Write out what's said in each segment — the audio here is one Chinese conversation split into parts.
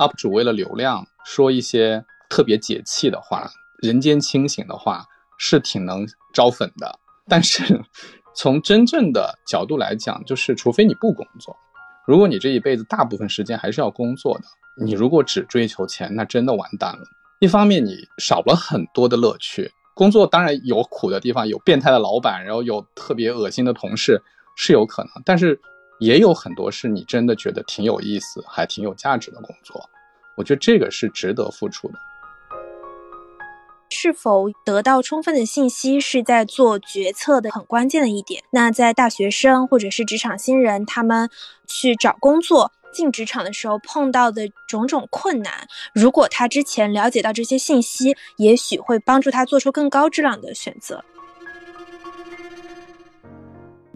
UP 主为了流量说一些特别解气的话、人间清醒的话，是挺能招粉的。但是从真正的角度来讲，就是除非你不工作，如果你这一辈子大部分时间还是要工作的，你如果只追求钱，那真的完蛋了。一方面你少了很多的乐趣，工作当然有苦的地方，有变态的老板，然后有特别恶心的同事是有可能，但是。也有很多是你真的觉得挺有意思、还挺有价值的工作，我觉得这个是值得付出的。是否得到充分的信息是在做决策的很关键的一点。那在大学生或者是职场新人，他们去找工作、进职场的时候碰到的种种困难，如果他之前了解到这些信息，也许会帮助他做出更高质量的选择。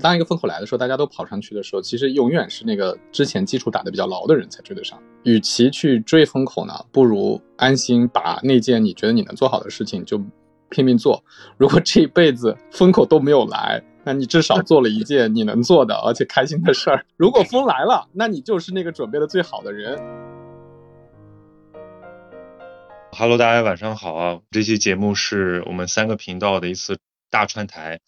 当一个风口来的时候，大家都跑上去的时候，其实永远是那个之前基础打得比较牢的人才追得上。与其去追风口呢，不如安心把那件你觉得你能做好的事情就拼命做。如果这一辈子风口都没有来，那你至少做了一件你能做的而且开心的事儿。如果风来了，那你就是那个准备的最好的人。Hello，大家晚上好啊！这期节目是我们三个频道的一次大串台。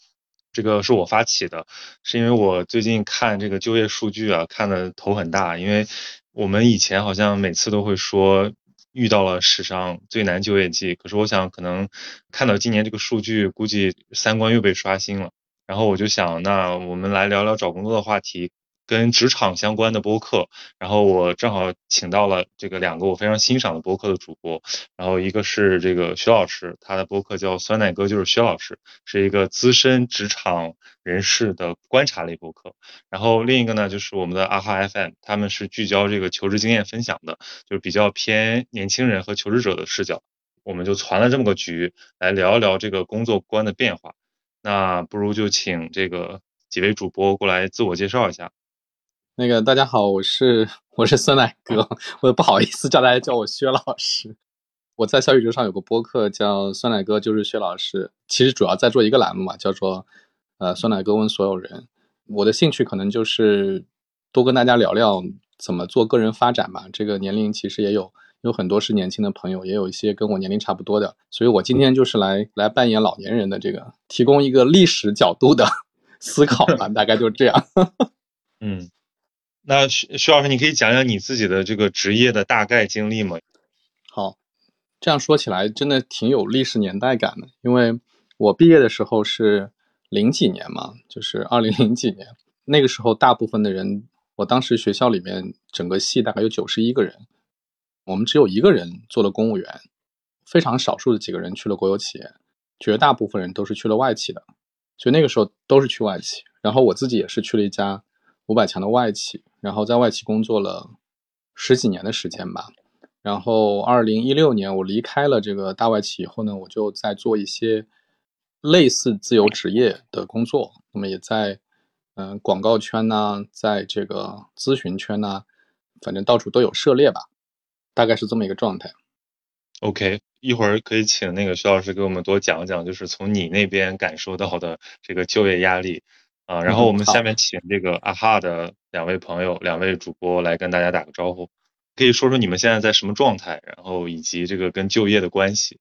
这个是我发起的，是因为我最近看这个就业数据啊，看的头很大。因为我们以前好像每次都会说遇到了史上最难就业季，可是我想可能看到今年这个数据，估计三观又被刷新了。然后我就想，那我们来聊聊找工作的话题。跟职场相关的播客，然后我正好请到了这个两个我非常欣赏的播客的主播，然后一个是这个薛老师，他的播客叫酸奶哥，就是薛老师，是一个资深职场人士的观察类播客，然后另一个呢就是我们的阿哈 FM，他们是聚焦这个求职经验分享的，就是比较偏年轻人和求职者的视角，我们就攒了这么个局来聊一聊这个工作观的变化，那不如就请这个几位主播过来自我介绍一下。那个大家好，我是我是酸奶哥，我不好意思叫大家叫我薛老师。我在小宇宙上有个播客叫酸奶哥就是薛老师，其实主要在做一个栏目嘛，叫做呃酸奶哥问所有人。我的兴趣可能就是多跟大家聊聊怎么做个人发展吧。这个年龄其实也有有很多是年轻的朋友，也有一些跟我年龄差不多的，所以我今天就是来来扮演老年人的这个，提供一个历史角度的 思考吧，大概就是这样。嗯。那徐徐老师，你可以讲讲你自己的这个职业的大概经历吗？好，这样说起来真的挺有历史年代感的，因为我毕业的时候是零几年嘛，就是二零零几年，那个时候大部分的人，我当时学校里面整个系大概有九十一个人，我们只有一个人做了公务员，非常少数的几个人去了国有企业，绝大部分人都是去了外企的，所以那个时候都是去外企，然后我自己也是去了一家五百强的外企。然后在外企工作了十几年的时间吧，然后二零一六年我离开了这个大外企以后呢，我就在做一些类似自由职业的工作，那么也在嗯广告圈呐，在这个咨询圈呐，反正到处都有涉猎吧，大概是这么一个状态。OK，一会儿可以请那个徐老师给我们多讲讲，就是从你那边感受到的这个就业压力。啊，然后我们下面请这个阿哈的两位朋友、两位主播来跟大家打个招呼，可以说说你们现在在什么状态，然后以及这个跟就业的关系。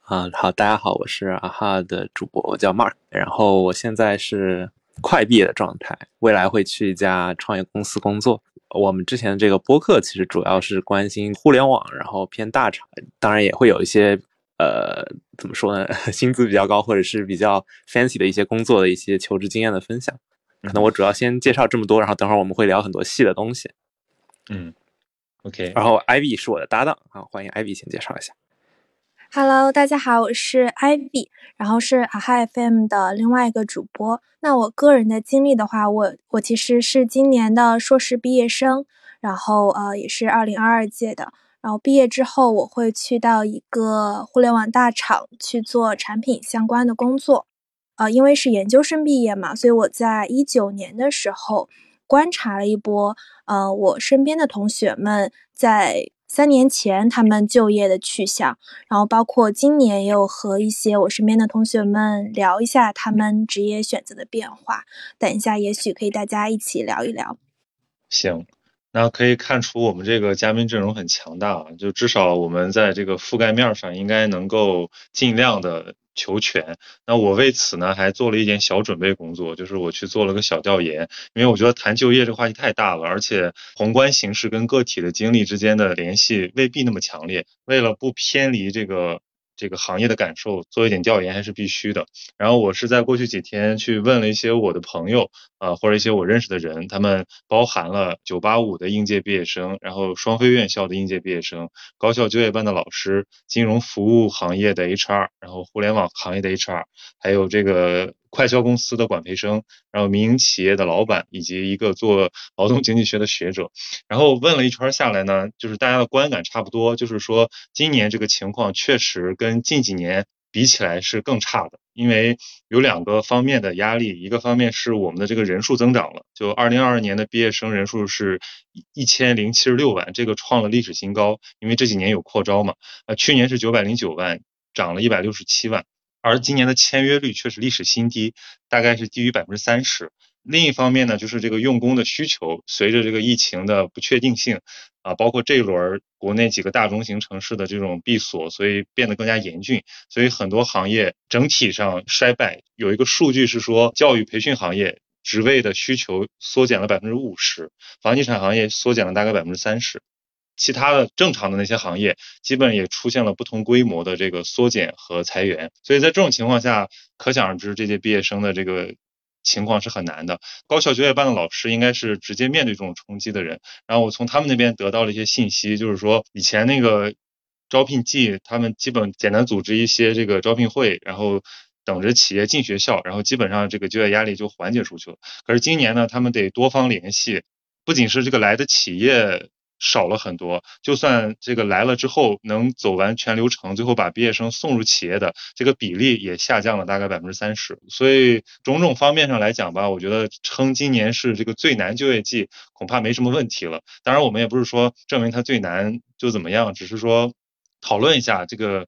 啊，好，大家好，我是阿哈的主播，我叫 Mark，然后我现在是快毕业的状态，未来会去一家创业公司工作。我们之前的这个播客其实主要是关心互联网，然后偏大厂，当然也会有一些。呃，怎么说呢？薪资比较高，或者是比较 fancy 的一些工作的一些求职经验的分享。可能我主要先介绍这么多，然后等会儿我们会聊很多细的东西。嗯，OK。然后 Ivy 是我的搭档，啊，欢迎 Ivy 先介绍一下。Hello，大家好，我是 Ivy，然后是 Hi FM 的另外一个主播。那我个人的经历的话，我我其实是今年的硕士毕业生，然后呃也是二零二二届的。然后毕业之后，我会去到一个互联网大厂去做产品相关的工作。呃，因为是研究生毕业嘛，所以我在一九年的时候观察了一波，呃，我身边的同学们在三年前他们就业的去向，然后包括今年也有和一些我身边的同学们聊一下他们职业选择的变化。等一下，也许可以大家一起聊一聊。行。那可以看出我们这个嘉宾阵容很强大，就至少我们在这个覆盖面上应该能够尽量的求全。那我为此呢还做了一点小准备工作，就是我去做了个小调研，因为我觉得谈就业这话题太大了，而且宏观形势跟个体的经历之间的联系未必那么强烈。为了不偏离这个。这个行业的感受，做一点调研还是必须的。然后我是在过去几天去问了一些我的朋友，啊，或者一些我认识的人，他们包含了985的应届毕业生，然后双非院校的应届毕业生，高校就业办的老师，金融服务行业的 HR，然后互联网行业的 HR，还有这个。快销公司的管培生，然后民营企业的老板，以及一个做劳动经济学的学者，然后问了一圈下来呢，就是大家的观感差不多，就是说今年这个情况确实跟近几年比起来是更差的，因为有两个方面的压力，一个方面是我们的这个人数增长了，就二零二二年的毕业生人数是一千零七十六万，这个创了历史新高，因为这几年有扩招嘛，呃，去年是九百零九万，涨了一百六十七万。而今年的签约率却是历史新低，大概是低于百分之三十。另一方面呢，就是这个用工的需求，随着这个疫情的不确定性，啊，包括这一轮国内几个大中型城市的这种闭锁，所以变得更加严峻。所以很多行业整体上衰败。有一个数据是说，教育培训行业职位的需求缩减了百分之五十，房地产行业缩减了大概百分之三十。其他的正常的那些行业，基本也出现了不同规模的这个缩减和裁员，所以在这种情况下，可想而知这些毕业生的这个情况是很难的。高校就业班的老师应该是直接面对这种冲击的人。然后我从他们那边得到了一些信息，就是说以前那个招聘季，他们基本简单组织一些这个招聘会，然后等着企业进学校，然后基本上这个就业压力就缓解出去了。可是今年呢，他们得多方联系，不仅是这个来的企业。少了很多，就算这个来了之后能走完全流程，最后把毕业生送入企业的这个比例也下降了大概百分之三十。所以种种方面上来讲吧，我觉得称今年是这个最难就业季恐怕没什么问题了。当然，我们也不是说证明它最难就怎么样，只是说讨论一下这个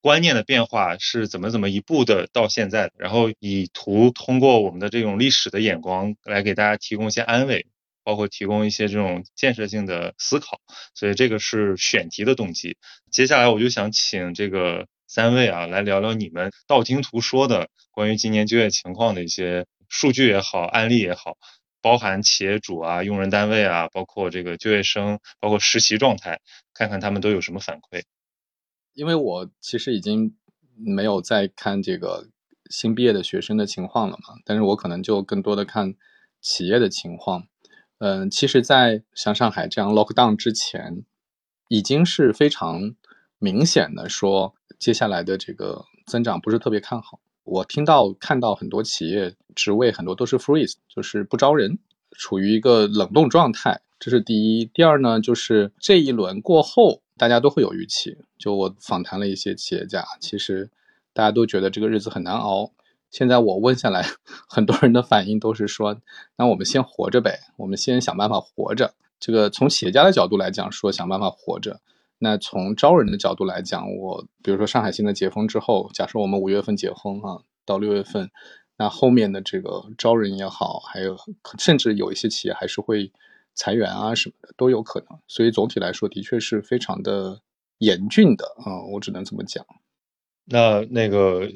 观念的变化是怎么怎么一步的到现在的，然后以图通过我们的这种历史的眼光来给大家提供一些安慰。包括提供一些这种建设性的思考，所以这个是选题的动机。接下来我就想请这个三位啊来聊聊你们道听途说的关于今年就业情况的一些数据也好，案例也好，包含企业主啊、用人单位啊，包括这个就业生，包括实习状态，看看他们都有什么反馈。因为我其实已经没有在看这个新毕业的学生的情况了嘛，但是我可能就更多的看企业的情况。嗯，其实，在像上海这样 lock down 之前，已经是非常明显的说，接下来的这个增长不是特别看好。我听到看到很多企业职位很多都是 freeze，就是不招人，处于一个冷冻状态。这是第一。第二呢，就是这一轮过后，大家都会有预期。就我访谈了一些企业家，其实大家都觉得这个日子很难熬。现在我问下来，很多人的反应都是说：“那我们先活着呗，我们先想办法活着。”这个从企业家的角度来讲，说想办法活着；那从招人的角度来讲，我比如说上海现在解封之后，假设我们五月份解封啊，到六月份，那后面的这个招人也好，还有甚至有一些企业还是会裁员啊什么的都有可能。所以总体来说，的确是非常的严峻的啊，我只能这么讲。那那个。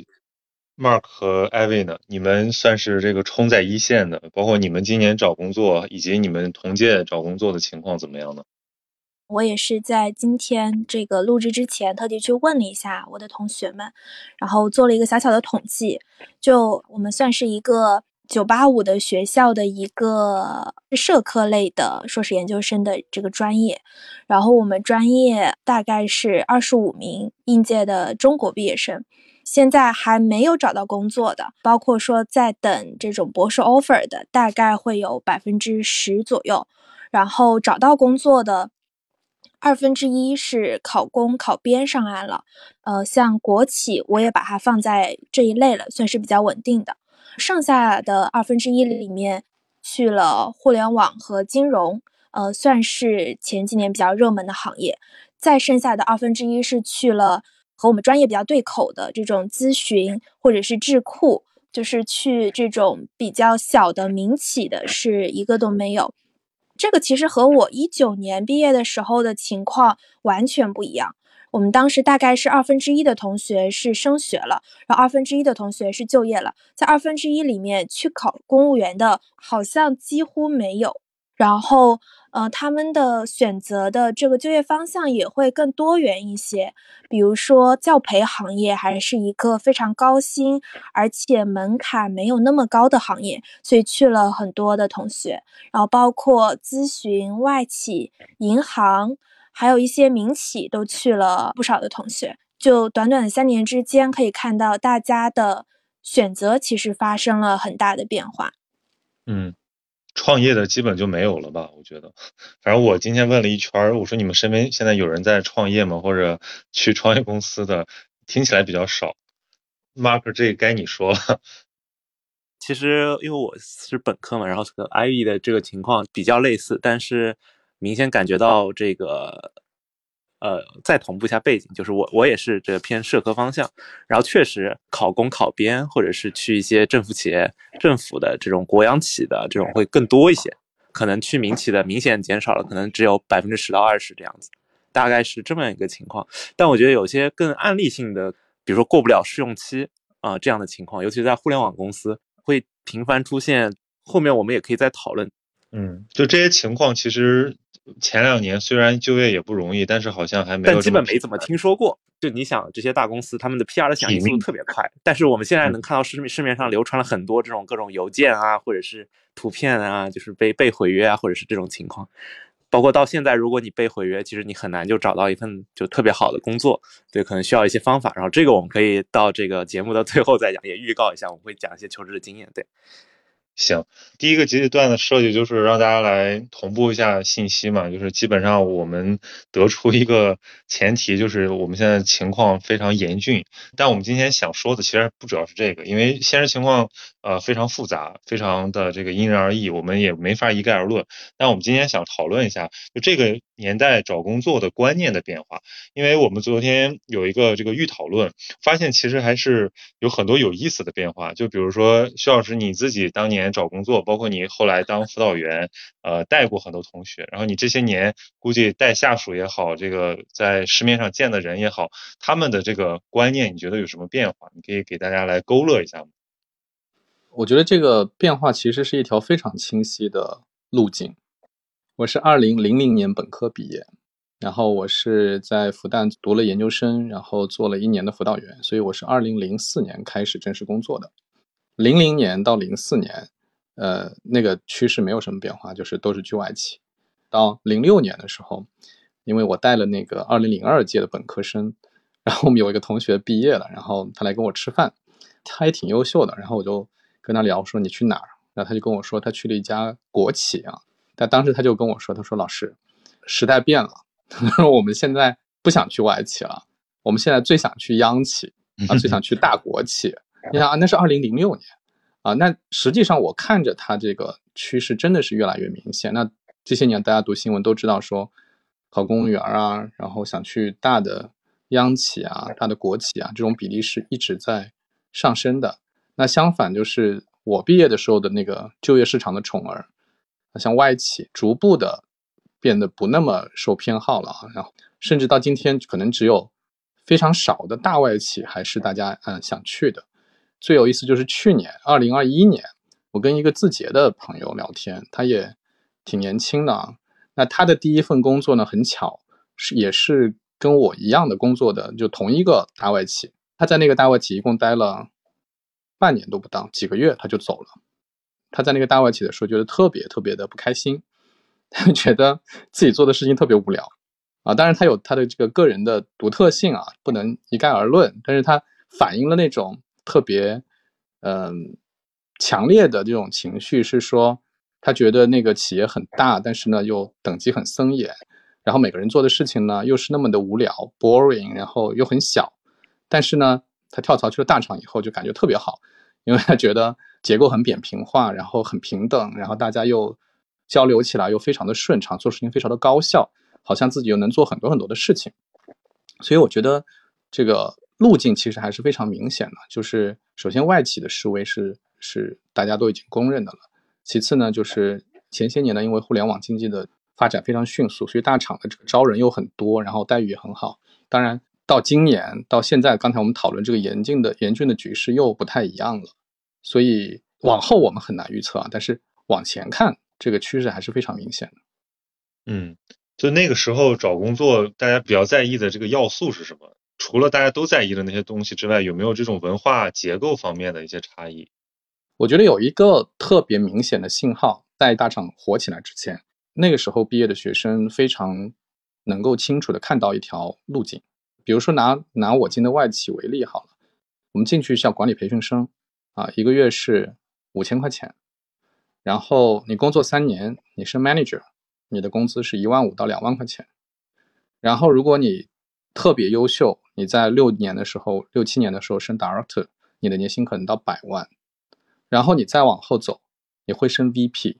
Mark 和 e v y 呢？你们算是这个冲在一线的，包括你们今年找工作以及你们同届找工作的情况怎么样呢？我也是在今天这个录制之前特地去问了一下我的同学们，然后做了一个小小的统计。就我们算是一个985的学校的一个社科类的硕士研究生的这个专业，然后我们专业大概是二十五名应届的中国毕业生。现在还没有找到工作的，包括说在等这种博士 offer 的，大概会有百分之十左右。然后找到工作的二分之一是考公考编上岸了。呃，像国企，我也把它放在这一类了，算是比较稳定的。剩下的二分之一里面，去了互联网和金融，呃，算是前几年比较热门的行业。再剩下的二分之一是去了。和我们专业比较对口的这种咨询或者是智库，就是去这种比较小的民企的，是一个都没有。这个其实和我一九年毕业的时候的情况完全不一样。我们当时大概是二分之一的同学是升学了，然后二分之一的同学是就业了。在二分之一里面，去考公务员的好像几乎没有。然后，呃，他们的选择的这个就业方向也会更多元一些。比如说，教培行业还是一个非常高薪，而且门槛没有那么高的行业，所以去了很多的同学。然后，包括咨询、外企、银行，还有一些民企，都去了不少的同学。就短短的三年之间，可以看到大家的选择其实发生了很大的变化。嗯。创业的基本就没有了吧？我觉得，反正我今天问了一圈，我说你们身边现在有人在创业吗？或者去创业公司的，听起来比较少。Mark，这该你说了。其实因为我是本科嘛，然后和 IE 的这个情况比较类似，但是明显感觉到这个。呃，再同步一下背景，就是我我也是这偏社科方向，然后确实考公考编或者是去一些政府企业、政府的这种国央企的这种会更多一些，可能去民企的明显减少了，可能只有百分之十到二十这样子，大概是这么一个情况。但我觉得有些更案例性的，比如说过不了试用期啊这样的情况，尤其在互联网公司会频繁出现，后面我们也可以再讨论。嗯，就这些情况其实。前两年虽然就业也不容易，但是好像还没有。但基本没怎么听说过。就你想，这些大公司他们的 PR 的响应速度特别快，但是我们现在能看到市市面上流传了很多这种各种邮件啊，或者是图片啊，就是被被毁约啊，或者是这种情况。包括到现在，如果你被毁约，其实你很难就找到一份就特别好的工作。对，可能需要一些方法。然后这个我们可以到这个节目的最后再讲，也预告一下，我们会讲一些求职的经验。对。行，第一个阶段的设计就是让大家来同步一下信息嘛，就是基本上我们得出一个前提，就是我们现在情况非常严峻。但我们今天想说的其实不主要是这个，因为现实情况呃非常复杂，非常的这个因人而异，我们也没法一概而论。但我们今天想讨论一下，就这个年代找工作的观念的变化，因为我们昨天有一个这个预讨论，发现其实还是有很多有意思的变化。就比如说徐老师你自己当年。找工作，包括你后来当辅导员，呃，带过很多同学，然后你这些年估计带下属也好，这个在市面上见的人也好，他们的这个观念，你觉得有什么变化？你可以给大家来勾勒一下吗？我觉得这个变化其实是一条非常清晰的路径。我是二零零零年本科毕业，然后我是在复旦读了研究生，然后做了一年的辅导员，所以我是二零零四年开始正式工作的。零零年到零四年。呃，那个趋势没有什么变化，就是都是去外企。到零六年的时候，因为我带了那个二零零二届的本科生，然后我们有一个同学毕业了，然后他来跟我吃饭，他也挺优秀的，然后我就跟他聊说你去哪儿，然后他就跟我说他去了一家国企啊。但当时他就跟我说，他说老师，时代变了，他说我们现在不想去外企了，我们现在最想去央企啊，最 想去大国企。你想啊，那是二零零六年。啊，那实际上我看着他这个趋势真的是越来越明显。那这些年大家读新闻都知道说，考公务员啊，然后想去大的央企啊、大的国企啊，这种比例是一直在上升的。那相反，就是我毕业的时候的那个就业市场的宠儿，像外企，逐步的变得不那么受偏好了啊。然后甚至到今天，可能只有非常少的大外企还是大家嗯想去的。最有意思就是去年二零二一年，我跟一个字节的朋友聊天，他也挺年轻的啊。那他的第一份工作呢，很巧是也是跟我一样的工作的，就同一个大外企。他在那个大外企一共待了半年都不到，几个月他就走了。他在那个大外企的时候，觉得特别特别的不开心，他觉得自己做的事情特别无聊啊。当然他有他的这个个人的独特性啊，不能一概而论。但是他反映了那种。特别，嗯，强烈的这种情绪是说，他觉得那个企业很大，但是呢又等级很森严，然后每个人做的事情呢又是那么的无聊，boring，然后又很小，但是呢他跳槽去了大厂以后就感觉特别好，因为他觉得结构很扁平化，然后很平等，然后大家又交流起来又非常的顺畅，做事情非常的高效，好像自己又能做很多很多的事情，所以我觉得这个。路径其实还是非常明显的，就是首先外企的示威是是大家都已经公认的了，其次呢就是前些年呢，因为互联网经济的发展非常迅速，所以大厂的这个招人又很多，然后待遇也很好。当然，到今年到现在，刚才我们讨论这个严峻的严峻的局势又不太一样了。所以往后我们很难预测啊，但是往前看，这个趋势还是非常明显的。嗯，就那个时候找工作，大家比较在意的这个要素是什么？除了大家都在意的那些东西之外，有没有这种文化结构方面的一些差异？我觉得有一个特别明显的信号，在大厂火起来之前，那个时候毕业的学生非常能够清楚的看到一条路径。比如说拿拿我进的外企为例好了，我们进去像管理培训生啊，一个月是五千块钱，然后你工作三年，你是 manager，你的工资是一万五到两万块钱，然后如果你特别优秀，你在六年的时候、六七年的时候升 director，你的年薪可能到百万。然后你再往后走，你会升 VP。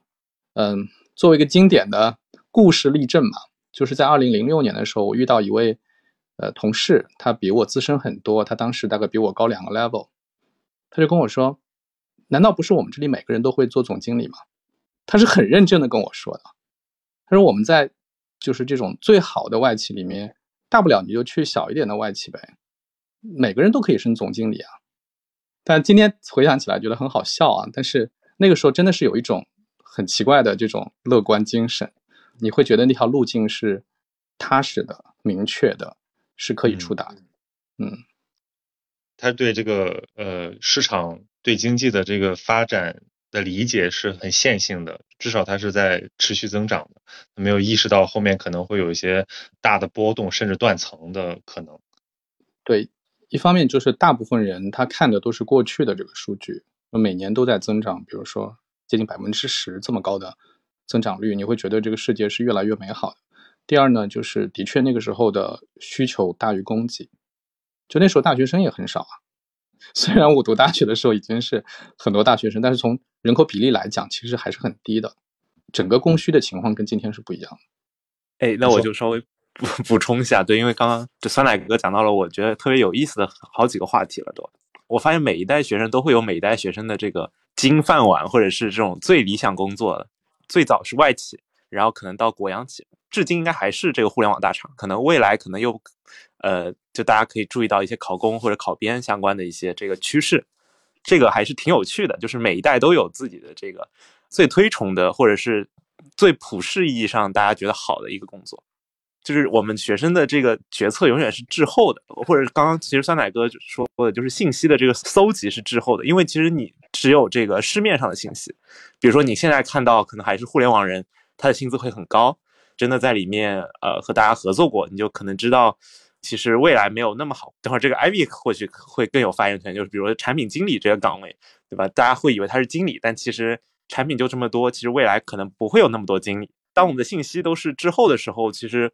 嗯，作为一个经典的故事例证嘛，就是在二零零六年的时候，我遇到一位呃同事，他比我资深很多，他当时大概比我高两个 level，他就跟我说：“难道不是我们这里每个人都会做总经理吗？”他是很认真的跟我说的。他说：“我们在就是这种最好的外企里面，大不了你就去小一点的外企呗，每个人都可以升总经理啊。”但今天回想起来觉得很好笑啊！但是那个时候真的是有一种很奇怪的这种乐观精神，你会觉得那条路径是踏实的、明确的，是可以触达的。嗯，他对这个呃市场对经济的这个发展的理解是很线性的，至少它是在持续增长的，没有意识到后面可能会有一些大的波动甚至断层的可能。对。一方面就是大部分人他看的都是过去的这个数据，每年都在增长，比如说接近百分之十这么高的增长率，你会觉得这个世界是越来越美好的。第二呢，就是的确那个时候的需求大于供给，就那时候大学生也很少啊。虽然我读大学的时候已经是很多大学生，但是从人口比例来讲，其实还是很低的。整个供需的情况跟今天是不一样的。哎，那我就稍微。补 补充一下，对，因为刚刚这酸奶哥讲到了，我觉得特别有意思的好几个话题了。都，我发现每一代学生都会有每一代学生的这个金饭碗，或者是这种最理想工作的。最早是外企，然后可能到国央企，至今应该还是这个互联网大厂。可能未来可能又，呃，就大家可以注意到一些考公或者考编相关的一些这个趋势，这个还是挺有趣的。就是每一代都有自己的这个最推崇的，或者是最普世意义上大家觉得好的一个工作。就是我们学生的这个决策永远是滞后的，或者刚刚其实酸奶哥说过的，就是信息的这个搜集是滞后的，因为其实你只有这个市面上的信息，比如说你现在看到可能还是互联网人，他的薪资会很高，真的在里面呃和大家合作过，你就可能知道其实未来没有那么好。等会儿这个 Ivy 或许会更有发言权，就是比如说产品经理这个岗位，对吧？大家会以为他是经理，但其实产品就这么多，其实未来可能不会有那么多经理。当我们的信息都是滞后的时候，其实。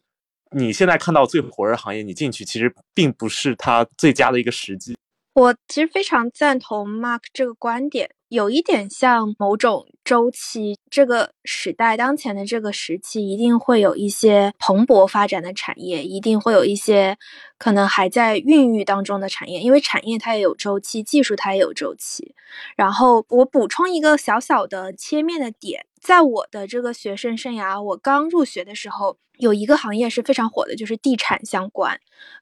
你现在看到最火热行业，你进去其实并不是它最佳的一个时机。我其实非常赞同 Mark 这个观点，有一点像某种周期。这个时代当前的这个时期，一定会有一些蓬勃发展的产业，一定会有一些可能还在孕育当中的产业。因为产业它也有周期，技术它也有周期。然后我补充一个小小的切面的点，在我的这个学生生涯，我刚入学的时候。有一个行业是非常火的，就是地产相关。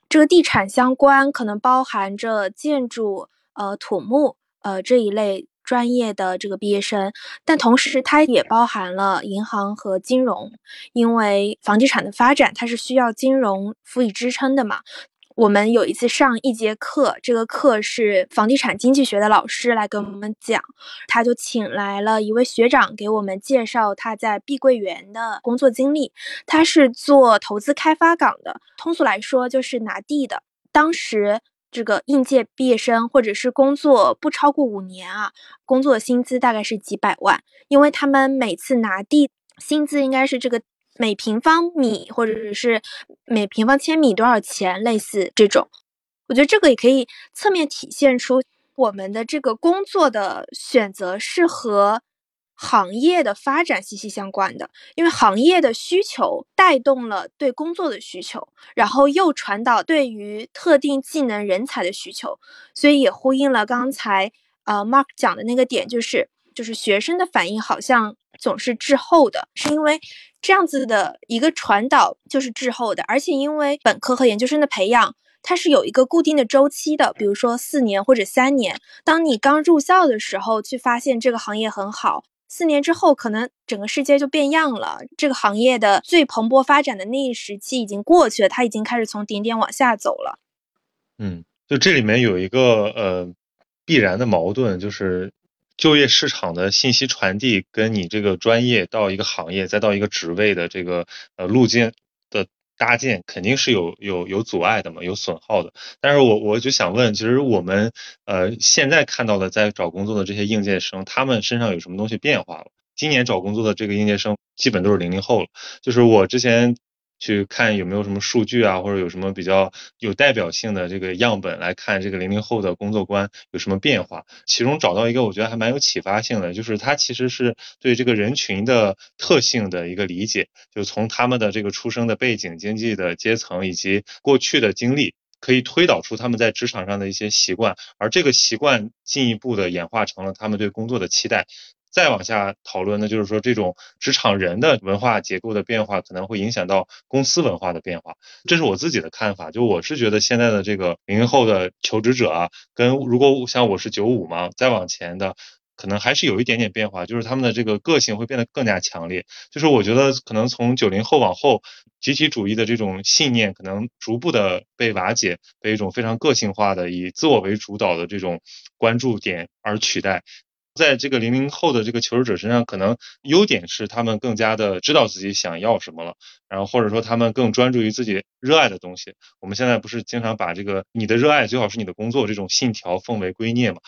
这个地产相关可能包含着建筑、呃土木、呃这一类专业的这个毕业生，但同时它也包含了银行和金融，因为房地产的发展它是需要金融辅以支撑的嘛。我们有一次上一节课，这个课是房地产经济学的老师来跟我们讲，他就请来了一位学长给我们介绍他在碧桂园的工作经历。他是做投资开发岗的，通俗来说就是拿地的。当时这个应届毕业生或者是工作不超过五年啊，工作薪资大概是几百万，因为他们每次拿地薪资应该是这个。每平方米或者是每平方千米多少钱？类似这种，我觉得这个也可以侧面体现出我们的这个工作的选择是和行业的发展息息相关的。因为行业的需求带动了对工作的需求，然后又传导对于特定技能人才的需求，所以也呼应了刚才呃 Mark 讲的那个点，就是就是学生的反应好像。总是滞后的，是因为这样子的一个传导就是滞后的，而且因为本科和研究生的培养，它是有一个固定的周期的，比如说四年或者三年。当你刚入校的时候，去发现这个行业很好，四年之后，可能整个世界就变样了。这个行业的最蓬勃发展的那一时期已经过去了，它已经开始从顶点往下走了。嗯，就这里面有一个呃必然的矛盾，就是就业市场的信息传递跟你这个专业到一个行业再到一个职位的这个呃路径的搭建，肯定是有有有阻碍的嘛，有损耗的。但是我我就想问，其实我们呃现在看到的在找工作的这些应届生，他们身上有什么东西变化了？今年找工作的这个应届生基本都是零零后了，就是我之前。去看有没有什么数据啊，或者有什么比较有代表性的这个样本来看这个零零后的工作观有什么变化。其中找到一个我觉得还蛮有启发性的，就是他其实是对这个人群的特性的一个理解，就从他们的这个出生的背景、经济的阶层以及过去的经历，可以推导出他们在职场上的一些习惯，而这个习惯进一步的演化成了他们对工作的期待。再往下讨论呢，就是说这种职场人的文化结构的变化，可能会影响到公司文化的变化。这是我自己的看法。就我是觉得现在的这个零零后的求职者啊，跟如果像我是九五嘛，再往前的，可能还是有一点点变化，就是他们的这个个性会变得更加强烈。就是我觉得可能从九零后往后，集体主义的这种信念可能逐步的被瓦解，被一种非常个性化的以自我为主导的这种关注点而取代。在这个零零后的这个求职者身上，可能优点是他们更加的知道自己想要什么了，然后或者说他们更专注于自己热爱的东西。我们现在不是经常把这个你的热爱最好是你的工作这种信条奉为圭臬嘛？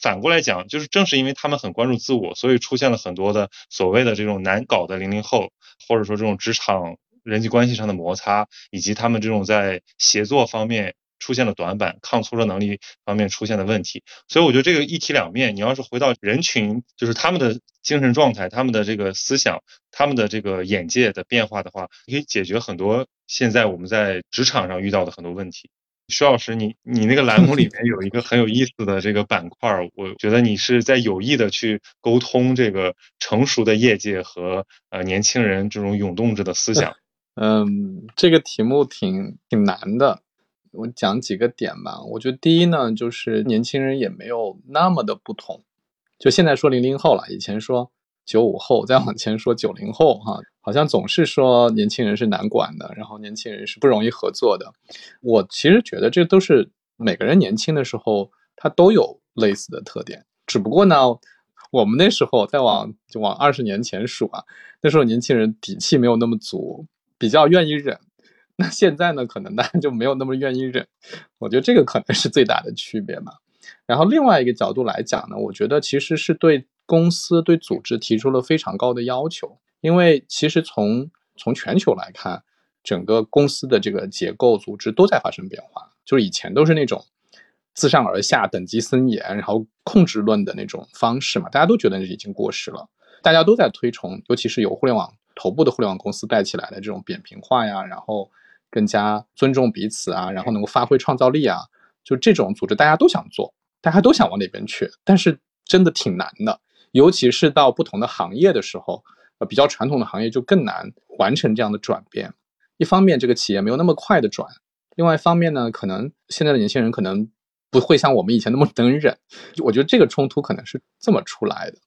反过来讲，就是正是因为他们很关注自我，所以出现了很多的所谓的这种难搞的零零后，或者说这种职场人际关系上的摩擦，以及他们这种在协作方面。出现了短板，抗挫折能力方面出现的问题，所以我觉得这个一体两面。你要是回到人群，就是他们的精神状态、他们的这个思想、他们的这个眼界的变化的话，可以解决很多现在我们在职场上遇到的很多问题。徐老师，你你那个栏目里面有一个很有意思的这个板块，我觉得你是在有意的去沟通这个成熟的业界和呃年轻人这种涌动着的思想。嗯，这个题目挺挺难的。我讲几个点吧。我觉得第一呢，就是年轻人也没有那么的不同。就现在说零零后了，以前说九五后，再往前说九零后，哈，好像总是说年轻人是难管的，然后年轻人是不容易合作的。我其实觉得这都是每个人年轻的时候他都有类似的特点，只不过呢，我们那时候再往就往二十年前数啊，那时候年轻人底气没有那么足，比较愿意忍。那现在呢，可能大家就没有那么愿意忍，我觉得这个可能是最大的区别嘛。然后另外一个角度来讲呢，我觉得其实是对公司、对组织提出了非常高的要求，因为其实从从全球来看，整个公司的这个结构、组织都在发生变化。就是以前都是那种自上而下、等级森严，然后控制论的那种方式嘛，大家都觉得已经过时了，大家都在推崇，尤其是有互联网头部的互联网公司带起来的这种扁平化呀，然后。更加尊重彼此啊，然后能够发挥创造力啊，就这种组织大家都想做，大家都想往那边去，但是真的挺难的，尤其是到不同的行业的时候，呃，比较传统的行业就更难完成这样的转变。一方面，这个企业没有那么快的转；，另外一方面呢，可能现在的年轻人可能不会像我们以前那么能忍。我觉得这个冲突可能是这么出来的。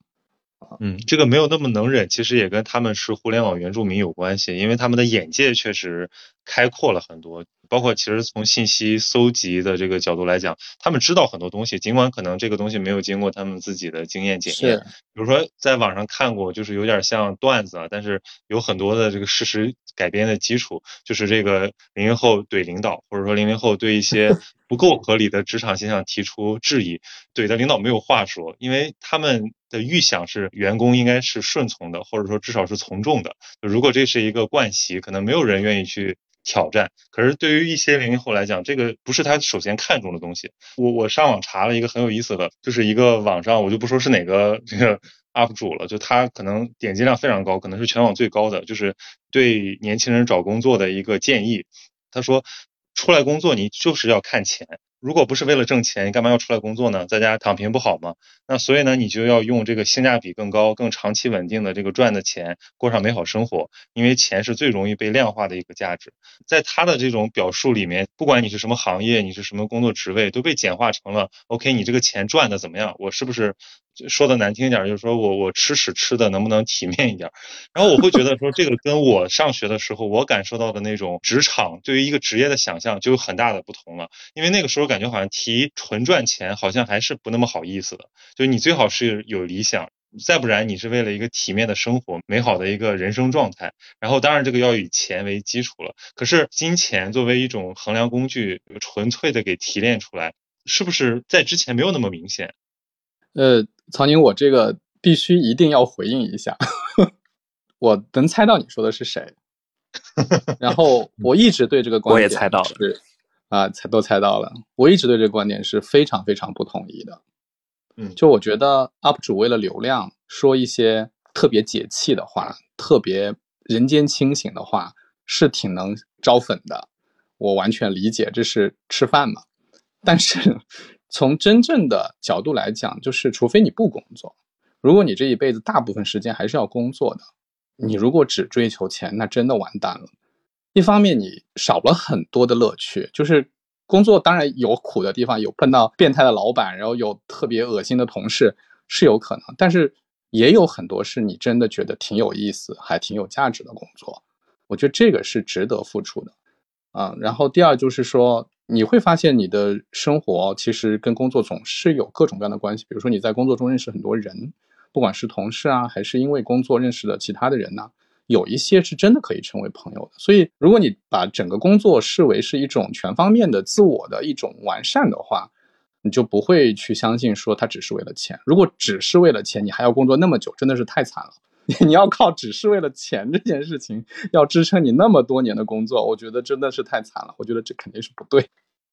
嗯，这个没有那么能忍，其实也跟他们是互联网原住民有关系，因为他们的眼界确实开阔了很多。包括其实从信息搜集的这个角度来讲，他们知道很多东西，尽管可能这个东西没有经过他们自己的经验检验。比如说在网上看过，就是有点像段子啊，但是有很多的这个事实改编的基础，就是这个零零后怼领导，或者说零零后对一些 不够合理的职场现象提出质疑，怼的领导没有话说，因为他们的预想是员工应该是顺从的，或者说至少是从众的。如果这是一个惯习，可能没有人愿意去。挑战，可是对于一些零零后来讲，这个不是他首先看重的东西。我我上网查了一个很有意思的，就是一个网上我就不说是哪个这个 UP 主了，就他可能点击量非常高，可能是全网最高的，就是对年轻人找工作的一个建议。他说，出来工作你就是要看钱，如果不是为了挣钱，你干嘛要出来工作呢？在家躺平不好吗？那所以呢，你就要用这个性价比更高、更长期稳定的这个赚的钱过上美好生活，因为钱是最容易被量化的一个价值。在他的这种表述里面，不管你是什么行业，你是什么工作职位，都被简化成了 OK，你这个钱赚的怎么样？我是不是说的难听一点，就是说我我吃屎吃的能不能体面一点？然后我会觉得说，这个跟我上学的时候我感受到的那种职场对于一个职业的想象就有很大的不同了，因为那个时候。感觉好像提纯赚钱，好像还是不那么好意思的。就你最好是有理想，再不然你是为了一个体面的生活、美好的一个人生状态。然后当然这个要以钱为基础了。可是金钱作为一种衡量工具，纯粹的给提炼出来，是不是在之前没有那么明显？呃，曹宁，我这个必须一定要回应一下。我能猜到你说的是谁，然后我一直对这个观点，我也猜到了。啊，猜都猜到了。我一直对这个观点是非常非常不同意的。嗯，就我觉得 UP 主为了流量说一些特别解气的话，特别人间清醒的话，是挺能招粉的。我完全理解，这是吃饭嘛。但是从真正的角度来讲，就是除非你不工作，如果你这一辈子大部分时间还是要工作的，你如果只追求钱，那真的完蛋了。一方面，你少了很多的乐趣，就是工作当然有苦的地方，有碰到变态的老板，然后有特别恶心的同事是有可能，但是也有很多是你真的觉得挺有意思，还挺有价值的工作。我觉得这个是值得付出的，啊。然后第二就是说，你会发现你的生活其实跟工作总是有各种各样的关系，比如说你在工作中认识很多人，不管是同事啊，还是因为工作认识的其他的人呢。有一些是真的可以成为朋友的，所以如果你把整个工作视为是一种全方面的自我的一种完善的话，你就不会去相信说它只是为了钱。如果只是为了钱，你还要工作那么久，真的是太惨了。你要靠只是为了钱这件事情要支撑你那么多年的工作，我觉得真的是太惨了。我觉得这肯定是不对。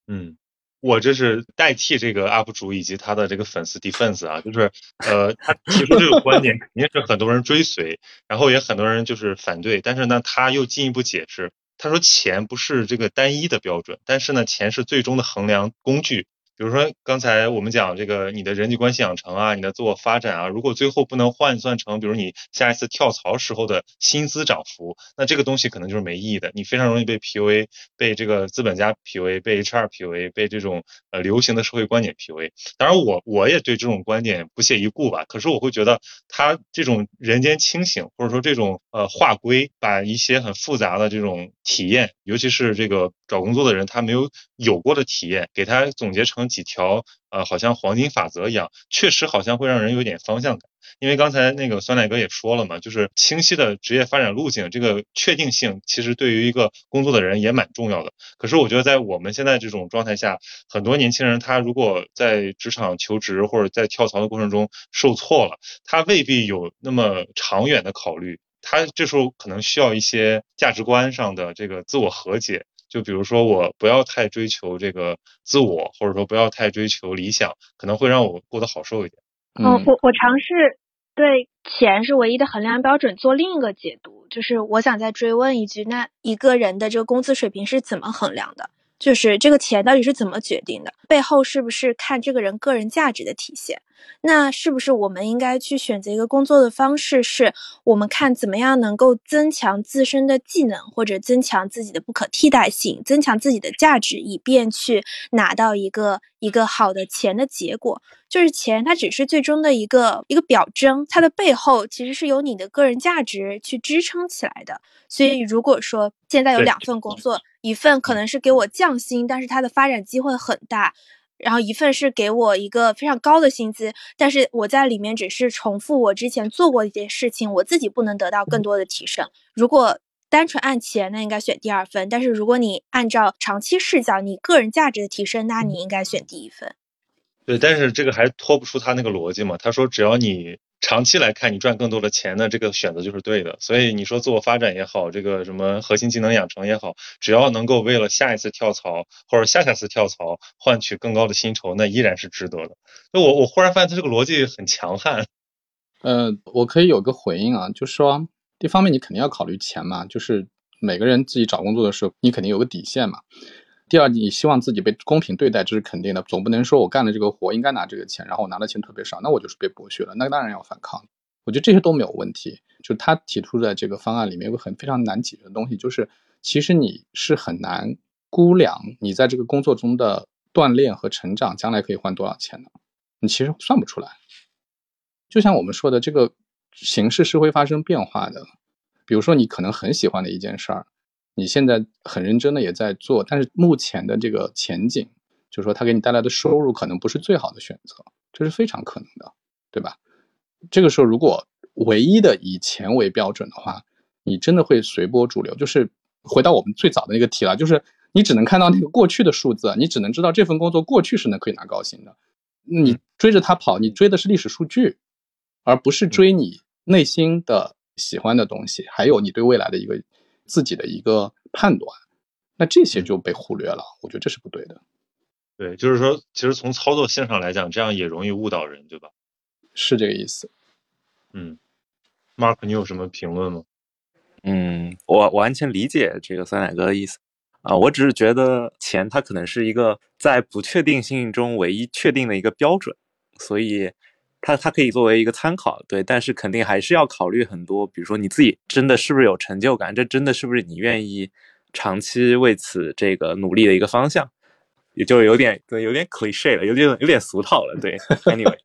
嗯。我这是代替这个 UP 主以及他的这个粉丝 defense 啊，就是呃，他提出这个观点肯定是很多人追随，然后也很多人就是反对，但是呢，他又进一步解释，他说钱不是这个单一的标准，但是呢，钱是最终的衡量工具。比如说刚才我们讲这个你的人际关系养成啊，你的自我发展啊，如果最后不能换算成，比如你下一次跳槽时候的薪资涨幅，那这个东西可能就是没意义的。你非常容易被 PUA，被这个资本家 PUA，被 HR PUA，被这种呃流行的社会观点 PUA。当然我我也对这种观点不屑一顾吧。可是我会觉得他这种人间清醒，或者说这种呃划归，把一些很复杂的这种体验，尤其是这个找工作的人他没有有过的体验，给他总结成。几条呃，好像黄金法则一样，确实好像会让人有点方向感。因为刚才那个酸奶哥也说了嘛，就是清晰的职业发展路径，这个确定性其实对于一个工作的人也蛮重要的。可是我觉得在我们现在这种状态下，很多年轻人他如果在职场求职或者在跳槽的过程中受挫了，他未必有那么长远的考虑，他这时候可能需要一些价值观上的这个自我和解。就比如说，我不要太追求这个自我，或者说不要太追求理想，可能会让我过得好受一点。嗯，我我尝试对钱是唯一的衡量标准做另一个解读，就是我想再追问一句，那一个人的这个工资水平是怎么衡量的？就是这个钱到底是怎么决定的？背后是不是看这个人个人价值的体现？那是不是我们应该去选择一个工作的方式，是我们看怎么样能够增强自身的技能，或者增强自己的不可替代性，增强自己的价值，以便去拿到一个一个好的钱的结果？就是钱，它只是最终的一个一个表征，它的背后其实是由你的个人价值去支撑起来的。所以，如果说现在有两份工作，一份可能是给我降薪，但是它的发展机会很大。然后一份是给我一个非常高的薪资，但是我在里面只是重复我之前做过一些事情，我自己不能得到更多的提升。如果单纯按钱，那应该选第二份；但是如果你按照长期视角，你个人价值的提升，那你应该选第一份。对，但是这个还脱不出他那个逻辑嘛？他说只要你。长期来看，你赚更多的钱呢，这个选择就是对的。所以你说自我发展也好，这个什么核心技能养成也好，只要能够为了下一次跳槽或者下下次跳槽换取更高的薪酬，那依然是值得的。那我我忽然发现他这个逻辑很强悍。呃，我可以有个回应啊，就是说，一方面你肯定要考虑钱嘛，就是每个人自己找工作的时候，你肯定有个底线嘛。第二，你希望自己被公平对待，这是肯定的，总不能说我干了这个活应该拿这个钱，然后我拿的钱特别少，那我就是被剥削了，那当然要反抗。我觉得这些都没有问题。就他提出的这个方案里面有个很非常难解决的东西，就是其实你是很难估量你在这个工作中的锻炼和成长将来可以换多少钱的，你其实算不出来。就像我们说的，这个形式是会发生变化的。比如说，你可能很喜欢的一件事儿。你现在很认真的也在做，但是目前的这个前景，就是说它给你带来的收入可能不是最好的选择，这是非常可能的，对吧？这个时候如果唯一的以钱为标准的话，你真的会随波逐流。就是回到我们最早的那个题了，就是你只能看到那个过去的数字，你只能知道这份工作过去是能可以拿高薪的，你追着他跑，你追的是历史数据，而不是追你内心的喜欢的东西，还有你对未来的一个。自己的一个判断，那这些就被忽略了，我觉得这是不对的。对，就是说，其实从操作性上来讲，这样也容易误导人，对吧？是这个意思。嗯，Mark，你有什么评论吗？嗯，我我完全理解这个酸奶哥的意思啊，我只是觉得钱它可能是一个在不确定性中唯一确定的一个标准，所以。它它可以作为一个参考，对，但是肯定还是要考虑很多，比如说你自己真的是不是有成就感，这真的是不是你愿意长期为此这个努力的一个方向，也就有点对，有点 cliche 了，有点有点俗套了，对。Anyway，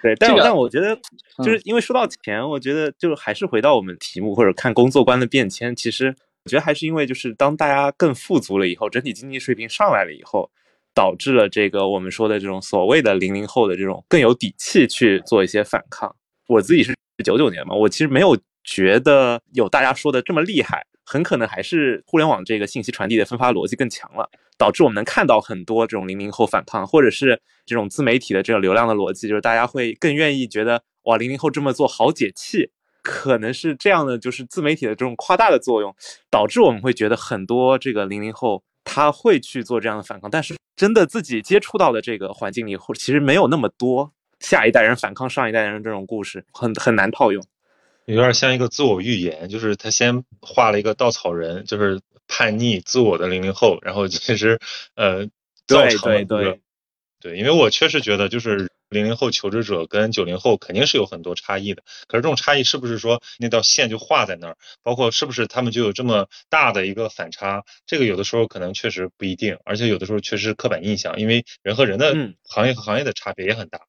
对，但但我觉得就是因为说到钱，我觉得就还是回到我们题目或者看工作观的变迁，其实我觉得还是因为就是当大家更富足了以后，整体经济水平上来了以后。导致了这个我们说的这种所谓的零零后的这种更有底气去做一些反抗。我自己是九九年嘛，我其实没有觉得有大家说的这么厉害，很可能还是互联网这个信息传递的分发逻辑更强了，导致我们能看到很多这种零零后反抗，或者是这种自媒体的这种流量的逻辑，就是大家会更愿意觉得哇，零零后这么做好解气，可能是这样的，就是自媒体的这种夸大的作用，导致我们会觉得很多这个零零后。他会去做这样的反抗，但是真的自己接触到的这个环境里，或其实没有那么多下一代人反抗上一代人这种故事，很很难套用，有点像一个自我预言，就是他先画了一个稻草人，就是叛逆自我的零零后，然后其实呃造成了对对，因为我确实觉得就是。零零后求职者跟九零后肯定是有很多差异的，可是这种差异是不是说那道线就画在那儿？包括是不是他们就有这么大的一个反差？这个有的时候可能确实不一定，而且有的时候确实刻板印象，因为人和人的行业和行业的差别也很大。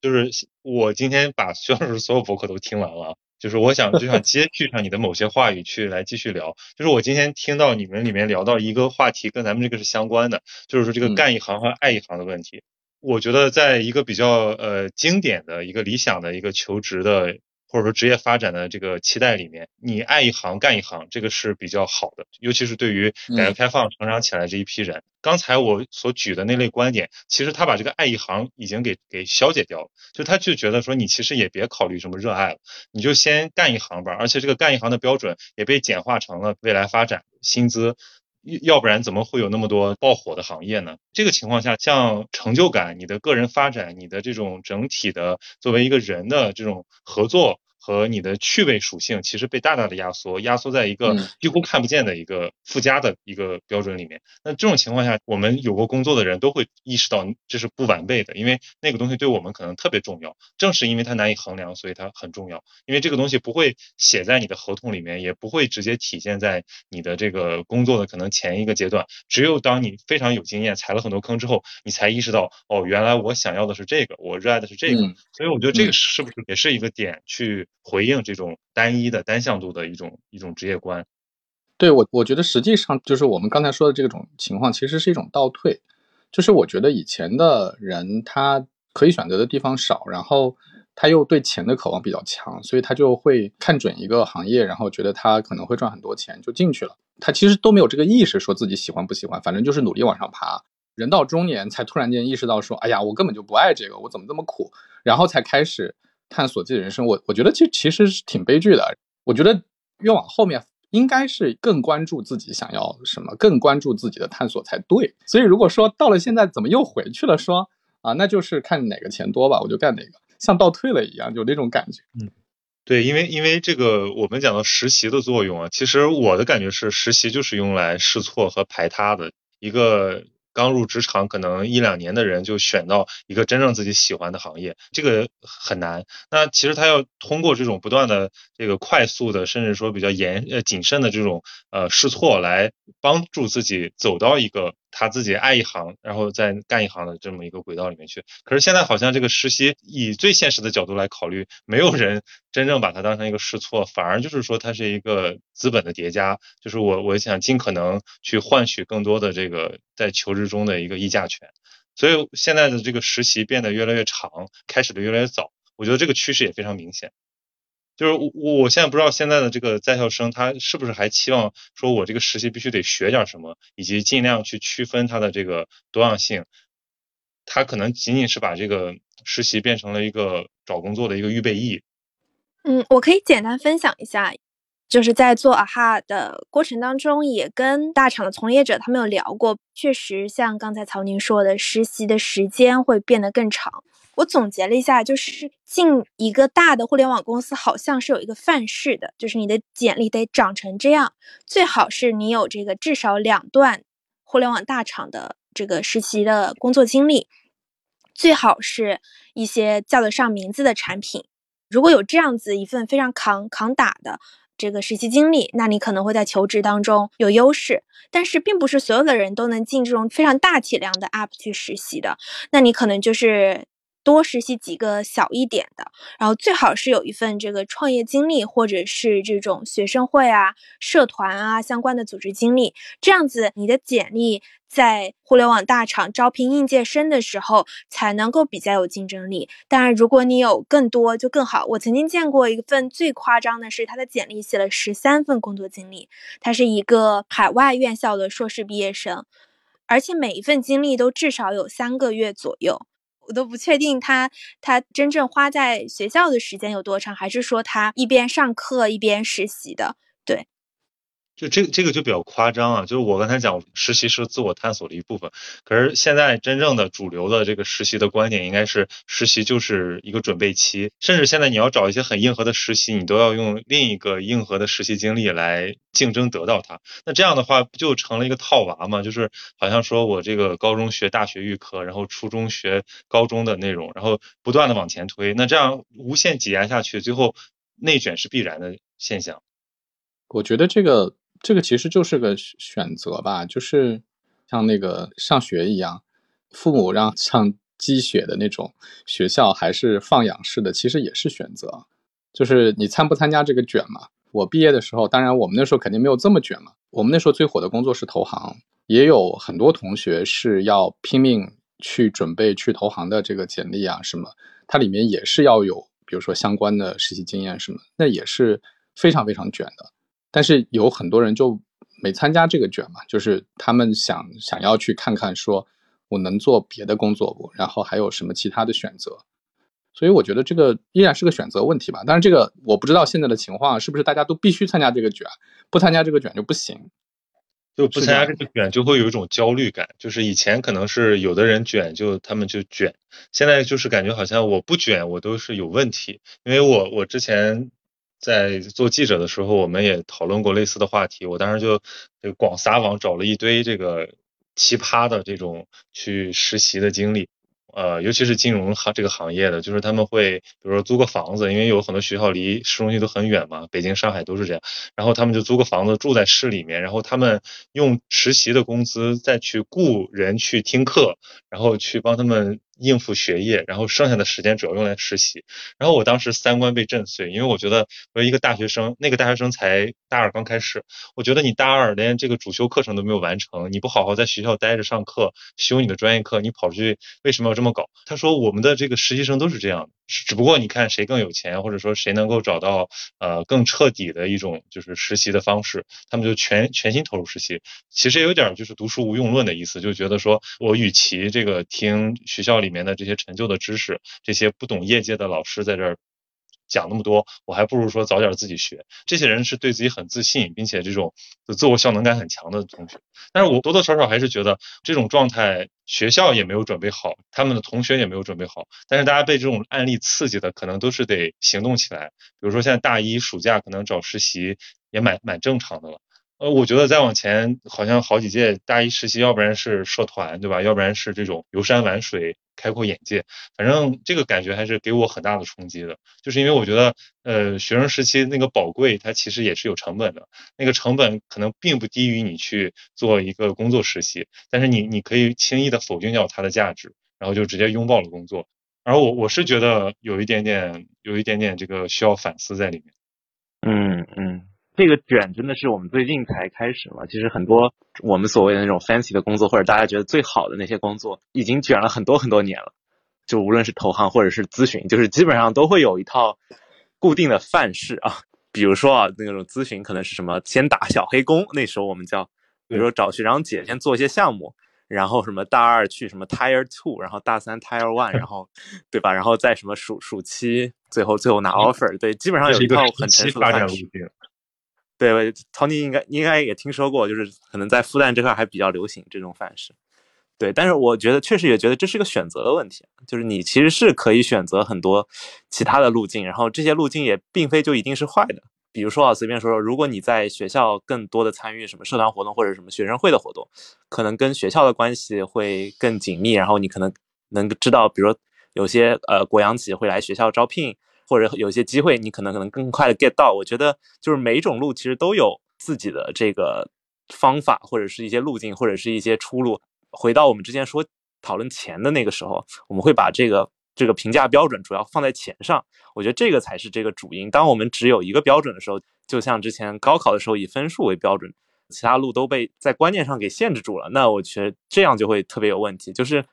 就是我今天把徐老师所有博客都听完了，就是我想就想接续上你的某些话语去来继续聊。就是我今天听到你们里面聊到一个话题跟咱们这个是相关的，就是说这个干一行和爱一行的问题。我觉得，在一个比较呃经典的一个理想的一个求职的或者说职业发展的这个期待里面，你爱一行干一行，这个是比较好的，尤其是对于改革开放成长起来这一批人。刚才我所举的那类观点，其实他把这个爱一行已经给给消解掉了，就他就觉得说，你其实也别考虑什么热爱了，你就先干一行吧，而且这个干一行的标准也被简化成了未来发展薪资。要不然怎么会有那么多爆火的行业呢？这个情况下，像成就感、你的个人发展、你的这种整体的作为一个人的这种合作。和你的趣味属性其实被大大的压缩，压缩在一个几乎看不见的一个附加的一个标准里面。那这种情况下，我们有过工作的人都会意识到这是不完备的，因为那个东西对我们可能特别重要。正是因为它难以衡量，所以它很重要。因为这个东西不会写在你的合同里面，也不会直接体现在你的这个工作的可能前一个阶段。只有当你非常有经验，踩了很多坑之后，你才意识到，哦，原来我想要的是这个，我热爱的是这个。所以我觉得这个是不是也是一个点去。回应这种单一的单向度的一种一种职业观，对我我觉得实际上就是我们刚才说的这种情况，其实是一种倒退。就是我觉得以前的人他可以选择的地方少，然后他又对钱的渴望比较强，所以他就会看准一个行业，然后觉得他可能会赚很多钱，就进去了。他其实都没有这个意识，说自己喜欢不喜欢，反正就是努力往上爬。人到中年才突然间意识到说，哎呀，我根本就不爱这个，我怎么这么苦？然后才开始。探索自己的人生，我我觉得其其实是挺悲剧的。我觉得越往后面，应该是更关注自己想要什么，更关注自己的探索才对。所以如果说到了现在，怎么又回去了？说啊，那就是看哪个钱多吧，我就干哪个，像倒退了一样，有那种感觉。嗯，对，因为因为这个我们讲到实习的作用啊，其实我的感觉是，实习就是用来试错和排他的。一个。刚入职场可能一两年的人就选到一个真正自己喜欢的行业，这个很难。那其实他要通过这种不断的这个快速的，甚至说比较严呃谨慎的这种呃试错，来帮助自己走到一个。他自己爱一行，然后再干一行的这么一个轨道里面去。可是现在好像这个实习，以最现实的角度来考虑，没有人真正把它当成一个试错，反而就是说它是一个资本的叠加。就是我我想尽可能去换取更多的这个在求职中的一个议价权。所以现在的这个实习变得越来越长，开始的越来越早。我觉得这个趋势也非常明显。就是我，我现在不知道现在的这个在校生他是不是还期望说，我这个实习必须得学点什么，以及尽量去区分它的这个多样性。他可能仅仅是把这个实习变成了一个找工作的一个预备役。嗯，我可以简单分享一下，就是在做啊哈的过程当中，也跟大厂的从业者他们有聊过，确实像刚才曹宁说的，实习的时间会变得更长。我总结了一下，就是进一个大的互联网公司，好像是有一个范式的，就是你的简历得长成这样，最好是你有这个至少两段互联网大厂的这个实习的工作经历，最好是一些叫得上名字的产品。如果有这样子一份非常扛扛打的这个实习经历，那你可能会在求职当中有优势。但是，并不是所有的人都能进这种非常大体量的 App 去实习的，那你可能就是。多实习几个小一点的，然后最好是有一份这个创业经历，或者是这种学生会啊、社团啊相关的组织经历，这样子你的简历在互联网大厂招聘应届生的时候才能够比较有竞争力。当然，如果你有更多就更好。我曾经见过一份最夸张的是，他的简历写了十三份工作经历，他是一个海外院校的硕士毕业生，而且每一份经历都至少有三个月左右。我都不确定他他真正花在学校的时间有多长，还是说他一边上课一边实习的？对。就这这个就比较夸张啊！就是我刚才讲，实习是自我探索的一部分。可是现在真正的主流的这个实习的观点，应该是实习就是一个准备期。甚至现在你要找一些很硬核的实习，你都要用另一个硬核的实习经历来竞争得到它。那这样的话，不就成了一个套娃吗？就是好像说我这个高中学大学预科，然后初中学高中的内容，然后不断的往前推。那这样无限挤压下去，最后内卷是必然的现象。我觉得这个。这个其实就是个选择吧，就是像那个上学一样，父母让上鸡血的那种学校，还是放养式的，其实也是选择。就是你参不参加这个卷嘛？我毕业的时候，当然我们那时候肯定没有这么卷嘛。我们那时候最火的工作是投行，也有很多同学是要拼命去准备去投行的这个简历啊什么，它里面也是要有，比如说相关的实习经验什么，那也是非常非常卷的。但是有很多人就没参加这个卷嘛，就是他们想想要去看看，说我能做别的工作不，然后还有什么其他的选择，所以我觉得这个依然是个选择问题吧。但是这个我不知道现在的情况是不是大家都必须参加这个卷，不参加这个卷就不行，就不参加这个卷就会有一种焦虑感。就是以前可能是有的人卷就他们就卷，现在就是感觉好像我不卷我都是有问题，因为我我之前。在做记者的时候，我们也讨论过类似的话题。我当时就这个广撒网找了一堆这个奇葩的这种去实习的经历。呃，尤其是金融行这个行业的，就是他们会，比如说租个房子，因为有很多学校离市中心都很远嘛，北京、上海都是这样。然后他们就租个房子住在市里面，然后他们用实习的工资再去雇人去听课，然后去帮他们。应付学业，然后剩下的时间主要用来实习。然后我当时三观被震碎，因为我觉得我一个大学生，那个大学生才大二刚开始，我觉得你大二连这个主修课程都没有完成，你不好好在学校待着上课，修你的专业课，你跑出去为什么要这么搞？他说我们的这个实习生都是这样的，只不过你看谁更有钱，或者说谁能够找到呃更彻底的一种就是实习的方式，他们就全全心投入实习。其实也有点就是读书无用论的意思，就觉得说我与其这个听学校里。里面的这些陈旧的知识，这些不懂业界的老师在这儿讲那么多，我还不如说早点自己学。这些人是对自己很自信，并且这种自我效能感很强的同学。但是我多多少少还是觉得这种状态，学校也没有准备好，他们的同学也没有准备好。但是大家被这种案例刺激的，可能都是得行动起来。比如说现在大一暑假可能找实习也蛮蛮正常的了。呃，我觉得再往前，好像好几届大一实习，要不然是社团，对吧？要不然是这种游山玩水、开阔眼界。反正这个感觉还是给我很大的冲击的，就是因为我觉得，呃，学生时期那个宝贵，它其实也是有成本的。那个成本可能并不低于你去做一个工作实习，但是你你可以轻易的否定掉它的价值，然后就直接拥抱了工作。而我我是觉得有一点点，有一点点这个需要反思在里面。嗯嗯。这个卷真的是我们最近才开始嘛？其实很多我们所谓的那种 fancy 的工作，或者大家觉得最好的那些工作，已经卷了很多很多年了。就无论是投行或者是咨询，就是基本上都会有一套固定的范式啊。比如说啊，那种咨询可能是什么，先打小黑工，那时候我们叫，比如说找学长姐先做一些项目，然后什么大二去什么 Tier Two，然后大三 Tier One，然后 对吧？然后再什么暑暑期，最后最后拿 offer，对，基本上有一套很成熟的范式。对，曹宁应该应该也听说过，就是可能在复旦这块还比较流行这种范式。对，但是我觉得确实也觉得这是个选择的问题，就是你其实是可以选择很多其他的路径，然后这些路径也并非就一定是坏的。比如说啊，随便说说，如果你在学校更多的参与什么社团活动或者什么学生会的活动，可能跟学校的关系会更紧密，然后你可能能知道，比如说有些呃国央企会来学校招聘。或者有些机会，你可能可能更快的 get 到。我觉得就是每种路其实都有自己的这个方法，或者是一些路径，或者是一些出路。回到我们之前说讨论钱的那个时候，我们会把这个这个评价标准主要放在钱上。我觉得这个才是这个主因。当我们只有一个标准的时候，就像之前高考的时候以分数为标准，其他路都被在观念上给限制住了。那我觉得这样就会特别有问题。就是。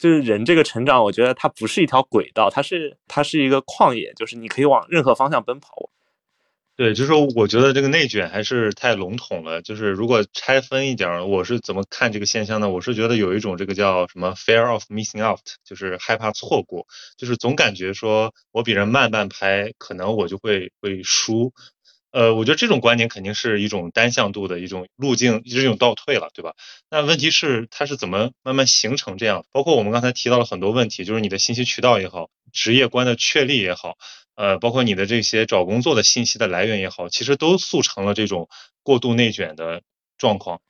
就是人这个成长，我觉得它不是一条轨道，它是它是一个旷野，就是你可以往任何方向奔跑。对，就是说，我觉得这个内卷还是太笼统了。就是如果拆分一点，我是怎么看这个现象呢？我是觉得有一种这个叫什么 fear of missing out，就是害怕错过，就是总感觉说我比人慢半拍，可能我就会会输。呃，我觉得这种观点肯定是一种单向度的一种路径，是一种倒退了，对吧？那问题是它是怎么慢慢形成这样？包括我们刚才提到了很多问题，就是你的信息渠道也好，职业观的确立也好，呃，包括你的这些找工作的信息的来源也好，其实都促成了这种过度内卷的状况。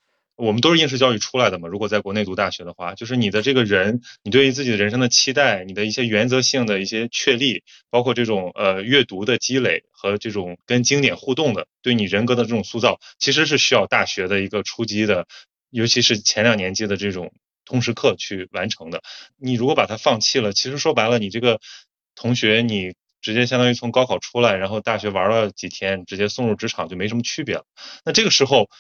我们都是应试教育出来的嘛。如果在国内读大学的话，就是你的这个人，你对于自己的人生的期待，你的一些原则性的一些确立，包括这种呃阅读的积累和这种跟经典互动的，对你人格的这种塑造，其实是需要大学的一个初级的，尤其是前两年级的这种通识课去完成的。你如果把它放弃了，其实说白了，你这个同学你直接相当于从高考出来，然后大学玩了几天，直接送入职场就没什么区别了。那这个时候。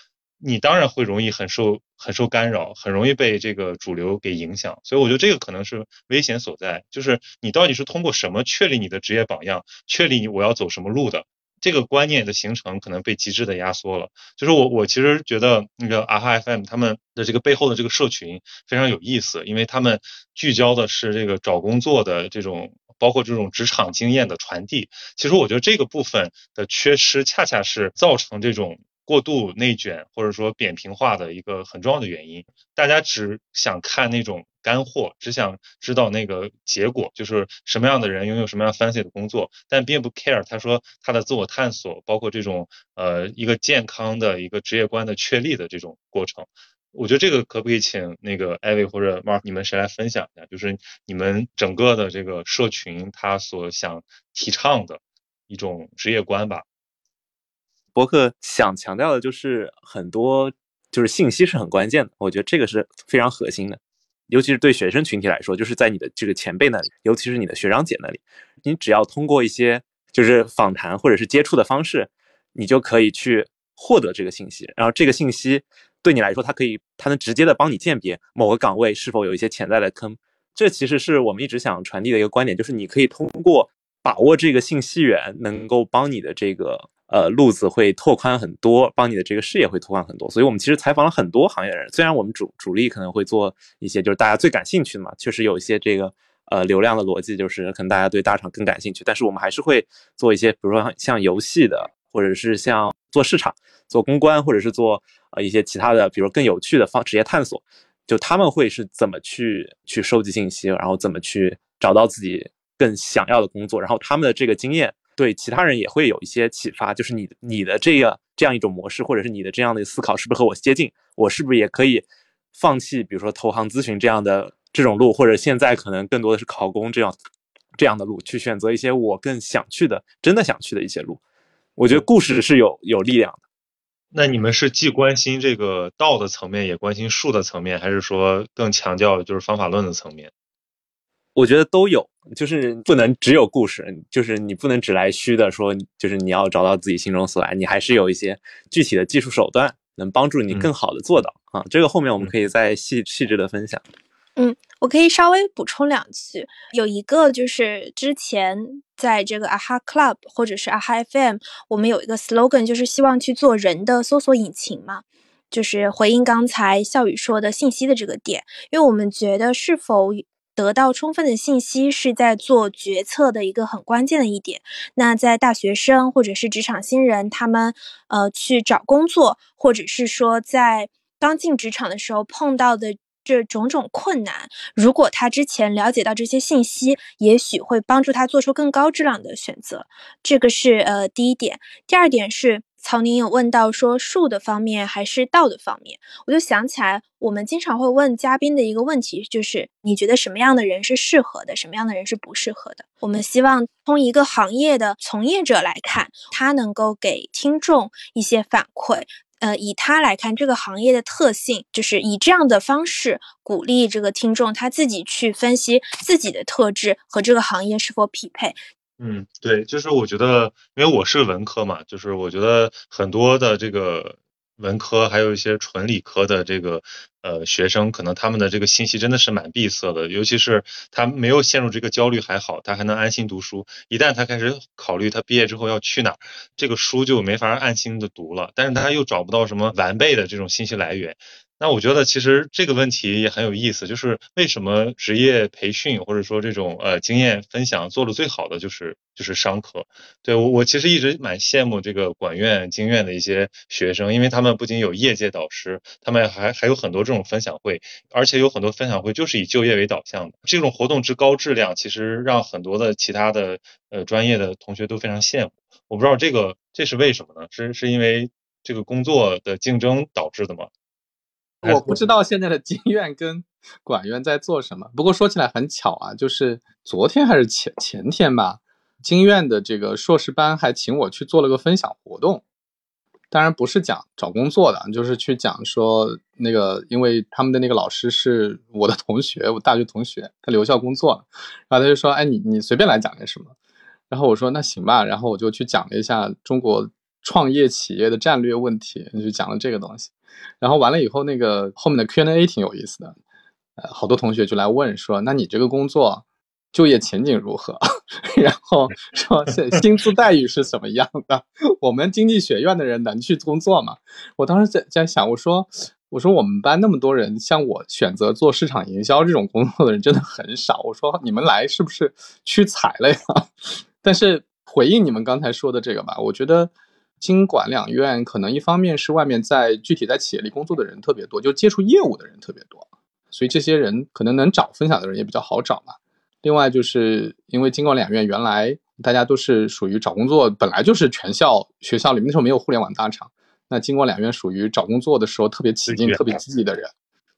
你当然会容易很受很受干扰，很容易被这个主流给影响，所以我觉得这个可能是危险所在，就是你到底是通过什么确立你的职业榜样，确立你我要走什么路的这个观念的形成，可能被极致的压缩了。就是我我其实觉得那个阿哈 FM 他们的这个背后的这个社群非常有意思，因为他们聚焦的是这个找工作的这种，包括这种职场经验的传递。其实我觉得这个部分的缺失，恰恰是造成这种。过度内卷或者说扁平化的一个很重要的原因，大家只想看那种干货，只想知道那个结果，就是什么样的人拥有什么样 fancy 的工作，但并不 care 他说他的自我探索，包括这种呃一个健康的一个职业观的确立的这种过程。我觉得这个可不可以请那个艾薇或者 Mark 你们谁来分享一下？就是你们整个的这个社群他所想提倡的一种职业观吧。博客想强调的就是很多，就是信息是很关键的。我觉得这个是非常核心的，尤其是对学生群体来说，就是在你的这个前辈那里，尤其是你的学长姐那里，你只要通过一些就是访谈或者是接触的方式，你就可以去获得这个信息。然后这个信息对你来说，它可以，它能直接的帮你鉴别某个岗位是否有一些潜在的坑。这其实是我们一直想传递的一个观点，就是你可以通过把握这个信息源，能够帮你的这个。呃，路子会拓宽很多，帮你的这个视野会拓宽很多。所以我们其实采访了很多行业的人，虽然我们主主力可能会做一些就是大家最感兴趣的嘛，确实有一些这个呃流量的逻辑，就是可能大家对大厂更感兴趣。但是我们还是会做一些，比如说像游戏的，或者是像做市场、做公关，或者是做呃一些其他的，比如更有趣的方职业探索。就他们会是怎么去去收集信息，然后怎么去找到自己更想要的工作，然后他们的这个经验。对其他人也会有一些启发，就是你你的这个这样一种模式，或者是你的这样的思考是不是和我接近？我是不是也可以放弃，比如说投行咨询这样的这种路，或者现在可能更多的是考公这样这样的路，去选择一些我更想去的、真的想去的一些路？我觉得故事是有有力量的。那你们是既关心这个道的层面，也关心术的层面，还是说更强调就是方法论的层面？我觉得都有，就是不能只有故事，就是你不能只来虚的说，就是你要找到自己心中所爱，你还是有一些具体的技术手段能帮助你更好的做到啊。这个后面我们可以再细细致的分享。嗯，我可以稍微补充两句，有一个就是之前在这个 AHA Club 或者是 AHA FM，我们有一个 slogan，就是希望去做人的搜索引擎嘛，就是回应刚才笑宇说的信息的这个点，因为我们觉得是否。得到充分的信息是在做决策的一个很关键的一点。那在大学生或者是职场新人，他们呃去找工作，或者是说在刚进职场的时候碰到的这种种困难，如果他之前了解到这些信息，也许会帮助他做出更高质量的选择。这个是呃第一点。第二点是。曹宁有问到说术的方面还是道的方面，我就想起来，我们经常会问嘉宾的一个问题，就是你觉得什么样的人是适合的，什么样的人是不适合的？我们希望从一个行业的从业者来看，他能够给听众一些反馈，呃，以他来看这个行业的特性，就是以这样的方式鼓励这个听众他自己去分析自己的特质和这个行业是否匹配。嗯，对，就是我觉得，因为我是文科嘛，就是我觉得很多的这个文科，还有一些纯理科的这个呃学生，可能他们的这个信息真的是蛮闭塞的，尤其是他没有陷入这个焦虑还好，他还能安心读书。一旦他开始考虑他毕业之后要去哪儿，这个书就没法安心的读了，但是他又找不到什么完备的这种信息来源。那我觉得其实这个问题也很有意思，就是为什么职业培训或者说这种呃经验分享做的最好的就是就是商科。对我我其实一直蛮羡慕这个管院经院的一些学生，因为他们不仅有业界导师，他们还还有很多这种分享会，而且有很多分享会就是以就业为导向的。这种活动之高质量，其实让很多的其他的呃专业的同学都非常羡慕。我不知道这个这是为什么呢？是是因为这个工作的竞争导致的吗？我不知道现在的经院跟管院在做什么。不过说起来很巧啊，就是昨天还是前前天吧，经院的这个硕士班还请我去做了个分享活动。当然不是讲找工作的，就是去讲说那个，因为他们的那个老师是我的同学，我大学同学，他留校工作了，然后他就说：“哎，你你随便来讲点什么。”然后我说：“那行吧。”然后我就去讲了一下中国创业企业的战略问题，就讲了这个东西。然后完了以后，那个后面的 Q&A 挺有意思的，呃，好多同学就来问说：“那你这个工作就业前景如何？然后说薪资待遇是什么样的？我们经济学院的人能去工作吗？”我当时在在想，我说：“我说我们班那么多人，像我选择做市场营销这种工作的人真的很少。我说你们来是不是屈才了呀？” 但是回应你们刚才说的这个吧，我觉得。经管两院可能一方面是外面在具体在企业里工作的人特别多，就接触业务的人特别多，所以这些人可能能找分享的人也比较好找嘛。另外就是因为经管两院原来大家都是属于找工作，本来就是全校学校里面那时候没有互联网大厂，那经管两院属于找工作的时候特别起劲、特别积极的人，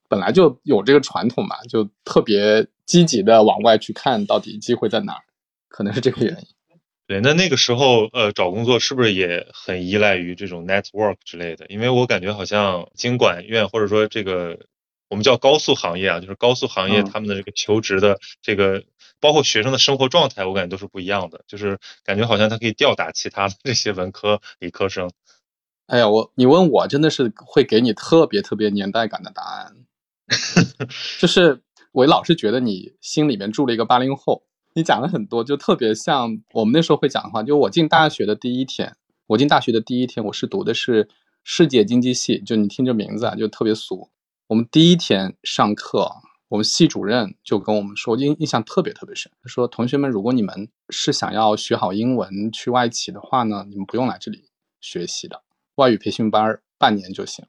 本来就有这个传统嘛，就特别积极的往外去看到底机会在哪儿，可能是这个原因。对，那那个时候，呃，找工作是不是也很依赖于这种 network 之类的？因为我感觉好像经管院或者说这个我们叫高速行业啊，就是高速行业他们的这个求职的这个，包括学生的生活状态，我感觉都是不一样的。就是感觉好像他可以吊打其他的这些文科理科生。哎呀，我你问我真的是会给你特别特别年代感的答案，就是我老是觉得你心里面住了一个八零后。你讲了很多，就特别像我们那时候会讲的话。就我进大学的第一天，我进大学的第一天，我是读的是世界经济系。就你听这名字啊，就特别俗。我们第一天上课，我们系主任就跟我们说，印印象特别特别深。他说：“同学们，如果你们是想要学好英文去外企的话呢，你们不用来这里学习的，外语培训班半年就行。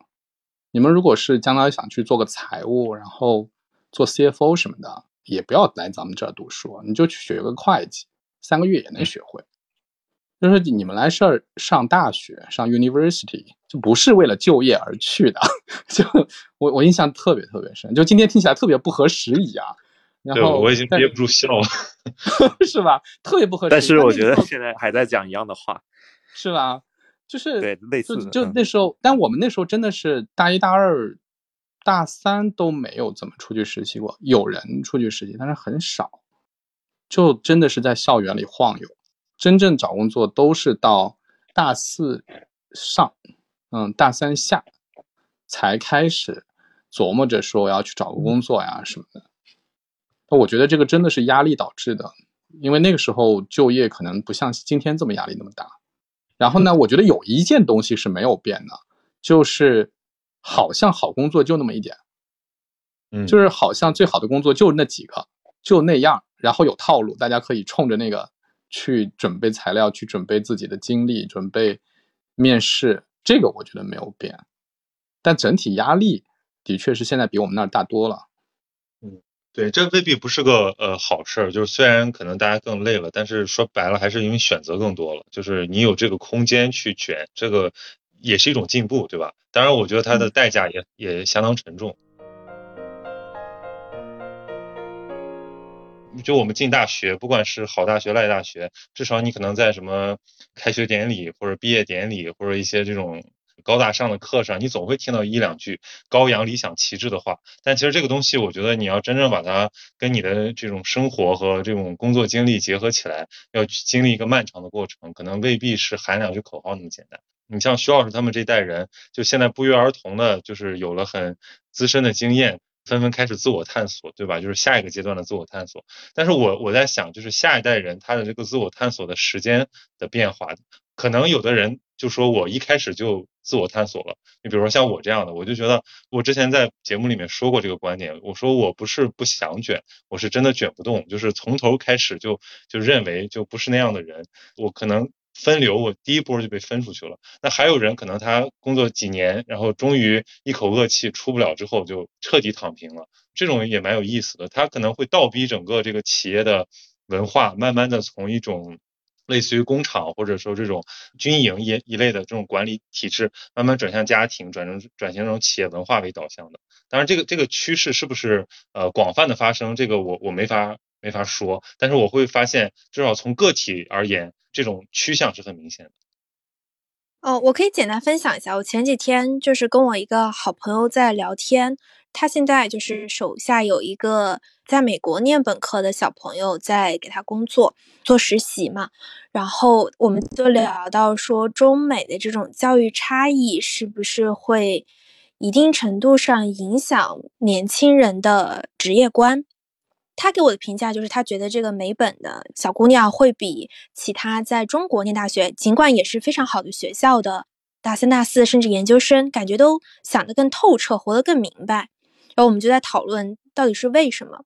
你们如果是将来想去做个财务，然后做 CFO 什么的。”也不要来咱们这儿读书，你就去学个会计，三个月也能学会。就是你们来这儿上大学，上 university 就不是为了就业而去的。就我我印象特别特别深，就今天听起来特别不合时宜啊。然后我已经憋不住笑了，是吧？特别不合时宜。但是我觉得现在还在讲一样的话，是吧？就是对类似的，就那时候，但我们那时候真的是大一、大二、大三都没有怎么出去实习过，有人出去实习，但是很少，就真的是在校园里晃悠。真正找工作都是到大四上，嗯，大三下才开始琢磨着说我要去找个工作呀什么的。我觉得这个真的是压力导致的，因为那个时候就业可能不像今天这么压力那么大。然后呢，我觉得有一件东西是没有变的，就是好像好工作就那么一点，嗯，就是好像最好的工作就那几个，就那样，然后有套路，大家可以冲着那个去准备材料，去准备自己的经历，准备面试。这个我觉得没有变，但整体压力的确是现在比我们那儿大多了。对，这未必不是个呃好事儿。就是虽然可能大家更累了，但是说白了还是因为选择更多了。就是你有这个空间去卷，这个也是一种进步，对吧？当然，我觉得它的代价也也相当沉重。就我们进大学，不管是好大学赖大学，至少你可能在什么开学典礼或者毕业典礼或者一些这种。高大上的课上，你总会听到一两句高扬理想旗帜的话，但其实这个东西，我觉得你要真正把它跟你的这种生活和这种工作经历结合起来，要去经历一个漫长的过程，可能未必是喊两句口号那么简单。你像徐老师他们这一代人，就现在不约而同的，就是有了很资深的经验，纷纷开始自我探索，对吧？就是下一个阶段的自我探索。但是我我在想，就是下一代人他的这个自我探索的时间的变化，可能有的人就说我一开始就。自我探索了，你比如说像我这样的，我就觉得我之前在节目里面说过这个观点，我说我不是不想卷，我是真的卷不动，就是从头开始就就认为就不是那样的人，我可能分流，我第一波就被分出去了。那还有人可能他工作几年，然后终于一口恶气出不了之后就彻底躺平了，这种也蛮有意思的，他可能会倒逼整个这个企业的文化，慢慢的从一种。类似于工厂或者说这种军营一一类的这种管理体制，慢慢转向家庭，转成转型成企业文化为导向的。当然，这个这个趋势是不是呃广泛的发生，这个我我没法没法说。但是我会发现，至少从个体而言，这种趋向是很明显的。哦，我可以简单分享一下，我前几天就是跟我一个好朋友在聊天。他现在就是手下有一个在美国念本科的小朋友在给他工作做实习嘛，然后我们就聊到说中美的这种教育差异是不是会一定程度上影响年轻人的职业观？他给我的评价就是他觉得这个美本的小姑娘会比其他在中国念大学，尽管也是非常好的学校的大三、大四甚至研究生，感觉都想得更透彻，活得更明白。然后我们就在讨论到底是为什么。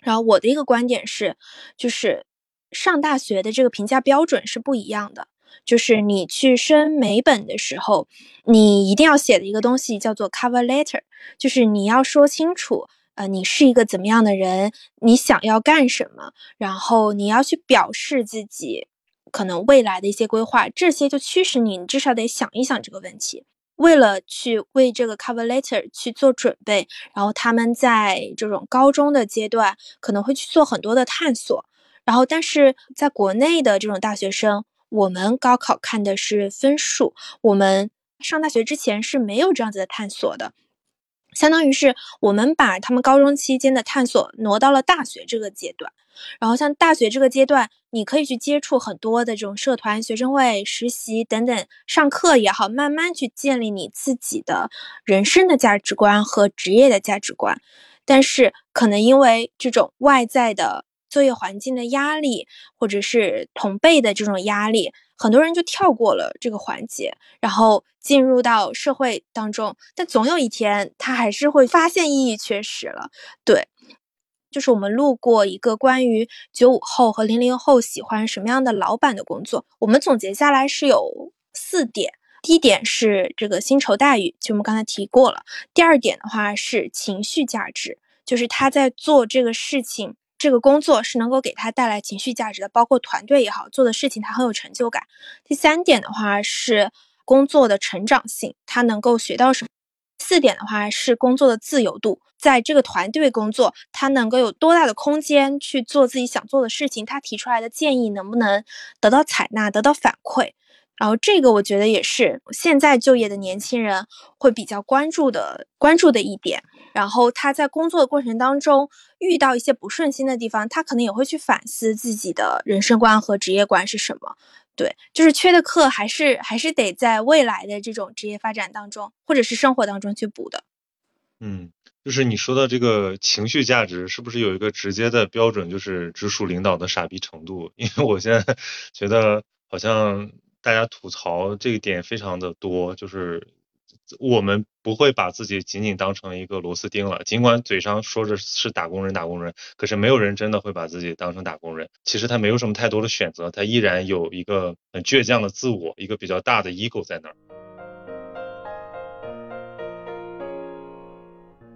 然后我的一个观点是，就是上大学的这个评价标准是不一样的。就是你去申美本的时候，你一定要写的一个东西叫做 cover letter，就是你要说清楚，呃，你是一个怎么样的人，你想要干什么，然后你要去表示自己可能未来的一些规划，这些就驱使你，你至少得想一想这个问题。为了去为这个 cover letter 去做准备，然后他们在这种高中的阶段可能会去做很多的探索，然后但是在国内的这种大学生，我们高考看的是分数，我们上大学之前是没有这样子的探索的。相当于是我们把他们高中期间的探索挪到了大学这个阶段，然后像大学这个阶段，你可以去接触很多的这种社团、学生会、实习等等，上课也好，慢慢去建立你自己的人生的价值观和职业的价值观。但是可能因为这种外在的作业环境的压力，或者是同辈的这种压力。很多人就跳过了这个环节，然后进入到社会当中，但总有一天他还是会发现意义缺失了。对，就是我们录过一个关于九五后和零零后喜欢什么样的老板的工作，我们总结下来是有四点。第一点是这个薪酬待遇，就我们刚才提过了。第二点的话是情绪价值，就是他在做这个事情这个工作是能够给他带来情绪价值的，包括团队也好，做的事情他很有成就感。第三点的话是工作的成长性，他能够学到什么？四点的话是工作的自由度，在这个团队工作，他能够有多大的空间去做自己想做的事情？他提出来的建议能不能得到采纳、得到反馈？然后这个我觉得也是现在就业的年轻人会比较关注的关注的一点。然后他在工作的过程当中遇到一些不顺心的地方，他可能也会去反思自己的人生观和职业观是什么。对，就是缺的课还是还是得在未来的这种职业发展当中，或者是生活当中去补的。嗯，就是你说的这个情绪价值，是不是有一个直接的标准，就是直属领导的傻逼程度？因为我现在觉得好像大家吐槽这一点非常的多，就是。我们不会把自己仅仅当成一个螺丝钉了，尽管嘴上说着是打工人，打工人，可是没有人真的会把自己当成打工人。其实他没有什么太多的选择，他依然有一个很倔强的自我，一个比较大的 ego 在那儿。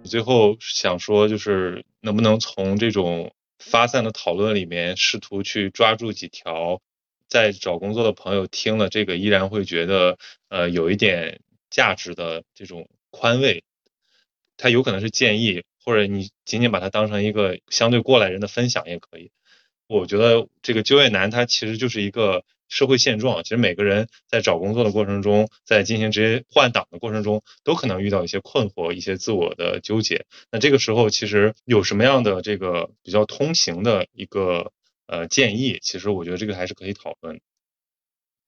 最后想说，就是能不能从这种发散的讨论里面，试图去抓住几条，在找工作的朋友听了这个，依然会觉得呃有一点。价值的这种宽慰，它有可能是建议，或者你仅仅把它当成一个相对过来人的分享也可以。我觉得这个就业难，它其实就是一个社会现状。其实每个人在找工作的过程中，在进行职业换挡的过程中，都可能遇到一些困惑、一些自我的纠结。那这个时候，其实有什么样的这个比较通行的一个呃建议？其实我觉得这个还是可以讨论。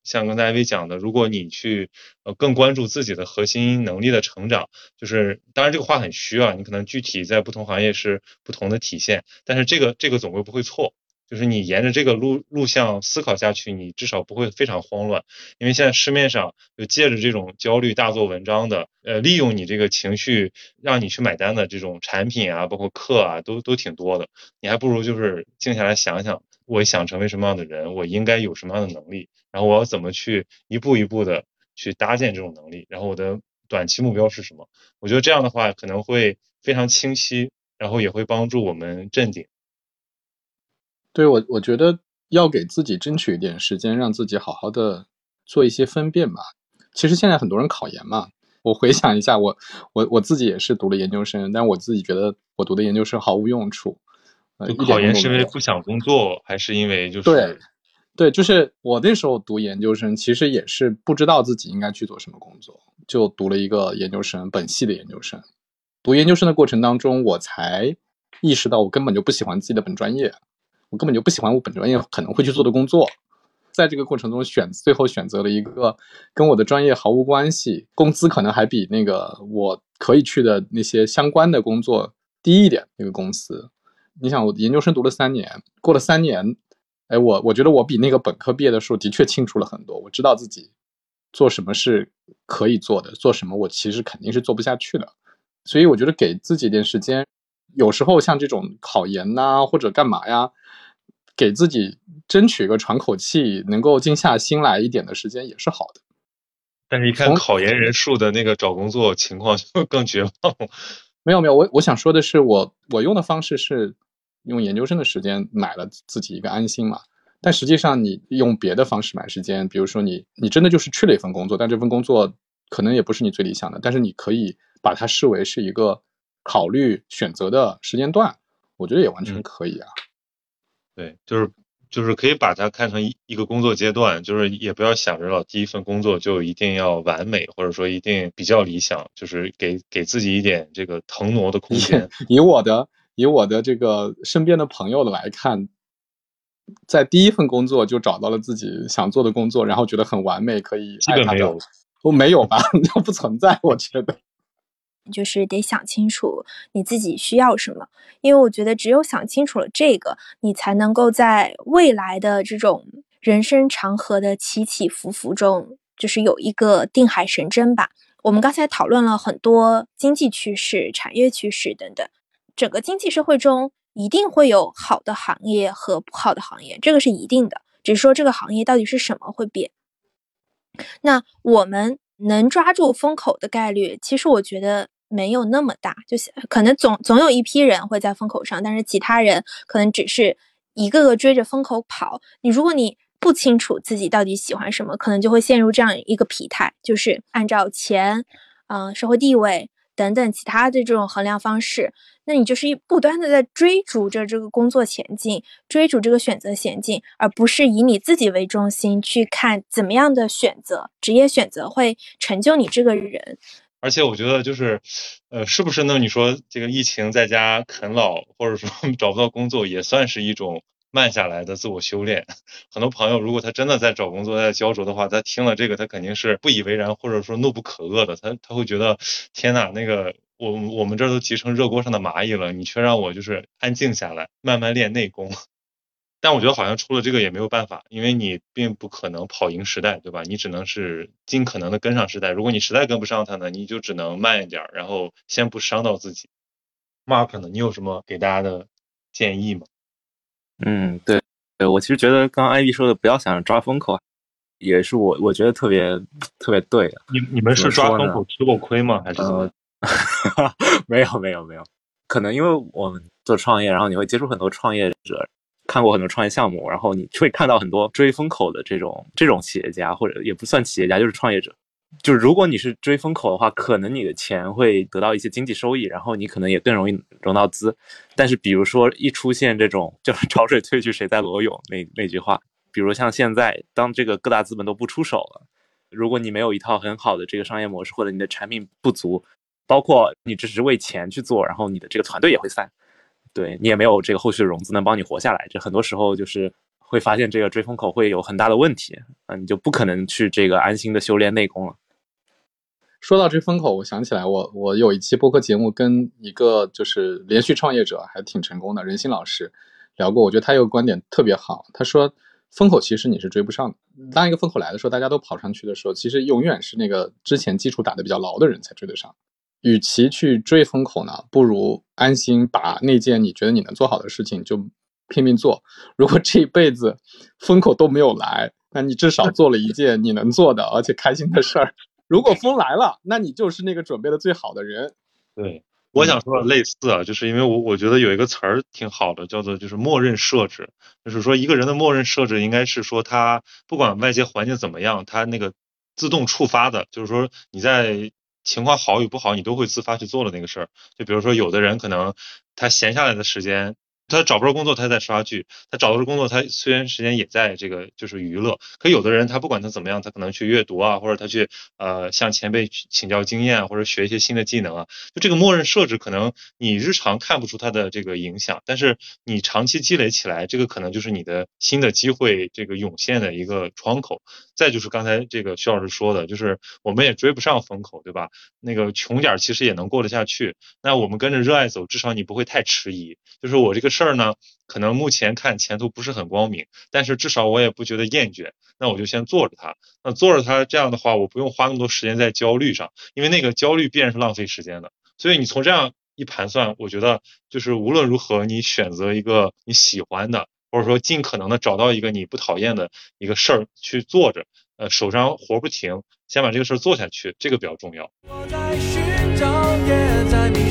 像刚才艾薇讲的，如果你去呃更关注自己的核心能力的成长，就是当然这个话很虚啊，你可能具体在不同行业是不同的体现，但是这个这个总归不会错，就是你沿着这个路路向思考下去，你至少不会非常慌乱，因为现在市面上就借着这种焦虑大做文章的，呃利用你这个情绪让你去买单的这种产品啊，包括课啊，都都挺多的，你还不如就是静下来想想。我想成为什么样的人？我应该有什么样的能力？然后我要怎么去一步一步的去搭建这种能力？然后我的短期目标是什么？我觉得这样的话可能会非常清晰，然后也会帮助我们镇定。对我，我觉得要给自己争取一点时间，让自己好好的做一些分辨吧。其实现在很多人考研嘛，我回想一下，我我我自己也是读了研究生，但我自己觉得我读的研究生毫无用处。考研是因为不想工作，还是因为就是对，对，就是我那时候读研究生，其实也是不知道自己应该去做什么工作，就读了一个研究生，本系的研究生。读研究生的过程当中，我才意识到我根本就不喜欢自己的本专业，我根本就不喜欢我本专业可能会去做的工作。在这个过程中选，最后选择了一个跟我的专业毫无关系，工资可能还比那个我可以去的那些相关的工作低一点那个公司。你想，我研究生读了三年，过了三年，哎，我我觉得我比那个本科毕业的时候的确清楚了很多。我知道自己做什么是可以做的，做什么我其实肯定是做不下去的。所以我觉得给自己点时间，有时候像这种考研呐或者干嘛呀，给自己争取一个喘口气、能够静下心来一点的时间也是好的。但是，一看考研人数的那个找工作情况，就更绝望。没有没有，我我想说的是，我我用的方式是。用研究生的时间买了自己一个安心嘛，但实际上你用别的方式买时间，比如说你你真的就是去了一份工作，但这份工作可能也不是你最理想的，但是你可以把它视为是一个考虑选择的时间段，我觉得也完全可以啊。对，就是就是可以把它看成一一个工作阶段，就是也不要想着老第一份工作就一定要完美，或者说一定比较理想，就是给给自己一点这个腾挪的空间。以我的。以我的这个身边的朋友的来看，在第一份工作就找到了自己想做的工作，然后觉得很完美，可以基本没有，都没有吧？都不存在，我觉得。就是得想清楚你自己需要什么，因为我觉得只有想清楚了这个，你才能够在未来的这种人生长河的起起伏伏中，就是有一个定海神针吧。我们刚才讨论了很多经济趋势、产业趋势等等。整个经济社会中一定会有好的行业和不好的行业，这个是一定的。只是说这个行业到底是什么会变。那我们能抓住风口的概率，其实我觉得没有那么大，就是可能总总有一批人会在风口上，但是其他人可能只是一个个追着风口跑。你如果你不清楚自己到底喜欢什么，可能就会陷入这样一个疲态，就是按照钱、嗯社会地位等等其他的这种衡量方式，那你就是一不断的在追逐着这个工作前进，追逐这个选择前进，而不是以你自己为中心去看怎么样的选择，职业选择会成就你这个人。而且我觉得就是，呃，是不是呢？你说这个疫情在家啃老，或者说 找不到工作，也算是一种慢下来的自我修炼。很多朋友如果他真的在找工作、在焦灼的话，他听了这个，他肯定是不以为然，或者说怒不可遏的。他他会觉得，天呐，那个我我们这都急成热锅上的蚂蚁了，你却让我就是安静下来，慢慢练内功。但我觉得好像出了这个也没有办法，因为你并不可能跑赢时代，对吧？你只能是尽可能的跟上时代。如果你实在跟不上它呢，你就只能慢一点，然后先不伤到自己。Mark 呢，你有什么给大家的建议吗？嗯，对，对我其实觉得刚刚艾 v 说的不要想着抓风口，也是我我觉得特别特别对的。你你们是抓风口吃过亏吗？还是？没有没有没有，可能因为我们做创业，然后你会接触很多创业者。看过很多创业项目，然后你会看到很多追风口的这种这种企业家，或者也不算企业家，就是创业者。就是如果你是追风口的话，可能你的钱会得到一些经济收益，然后你可能也更容易融到资。但是比如说一出现这种就是潮水退去谁在裸泳那那句话，比如像现在当这个各大资本都不出手了，如果你没有一套很好的这个商业模式，或者你的产品不足，包括你只是为钱去做，然后你的这个团队也会散。对你也没有这个后续的融资能帮你活下来，这很多时候就是会发现这个追风口会有很大的问题啊，你就不可能去这个安心的修炼内功了。说到这风口，我想起来，我我有一期播客节目跟一个就是连续创业者还挺成功的任鑫老师聊过，我觉得他有个观点特别好，他说风口其实你是追不上的，当一个风口来的时候，大家都跑上去的时候，其实永远是那个之前基础打得比较牢的人才追得上。与其去追风口呢，不如安心把那件你觉得你能做好的事情就拼命做。如果这一辈子风口都没有来，那你至少做了一件你能做的而且开心的事儿。如果风来了，那你就是那个准备的最好的人。对，我想说的类似啊，就是因为我我觉得有一个词儿挺好的，叫做就是默认设置，就是说一个人的默认设置应该是说他不管外界环境怎么样，他那个自动触发的，就是说你在。情况好与不好，你都会自发去做的那个事儿。就比如说，有的人可能他闲下来的时间。他找不着工作，他在刷剧；他找到了工作，他虽然时间也在这个就是娱乐。可有的人，他不管他怎么样，他可能去阅读啊，或者他去呃向前辈请教经验，或者学一些新的技能啊。就这个默认设置，可能你日常看不出它的这个影响，但是你长期积累起来，这个可能就是你的新的机会这个涌现的一个窗口。再就是刚才这个徐老师说的，就是我们也追不上风口，对吧？那个穷点其实也能过得下去。那我们跟着热爱走，至少你不会太迟疑。就是我这个。事儿呢，可能目前看前途不是很光明，但是至少我也不觉得厌倦，那我就先做着它。那做着它这样的话，我不用花那么多时间在焦虑上，因为那个焦虑必然是浪费时间的。所以你从这样一盘算，我觉得就是无论如何，你选择一个你喜欢的，或者说尽可能的找到一个你不讨厌的一个事儿去做着，呃，手上活不停，先把这个事儿做下去，这个比较重要。我在寻找，也迷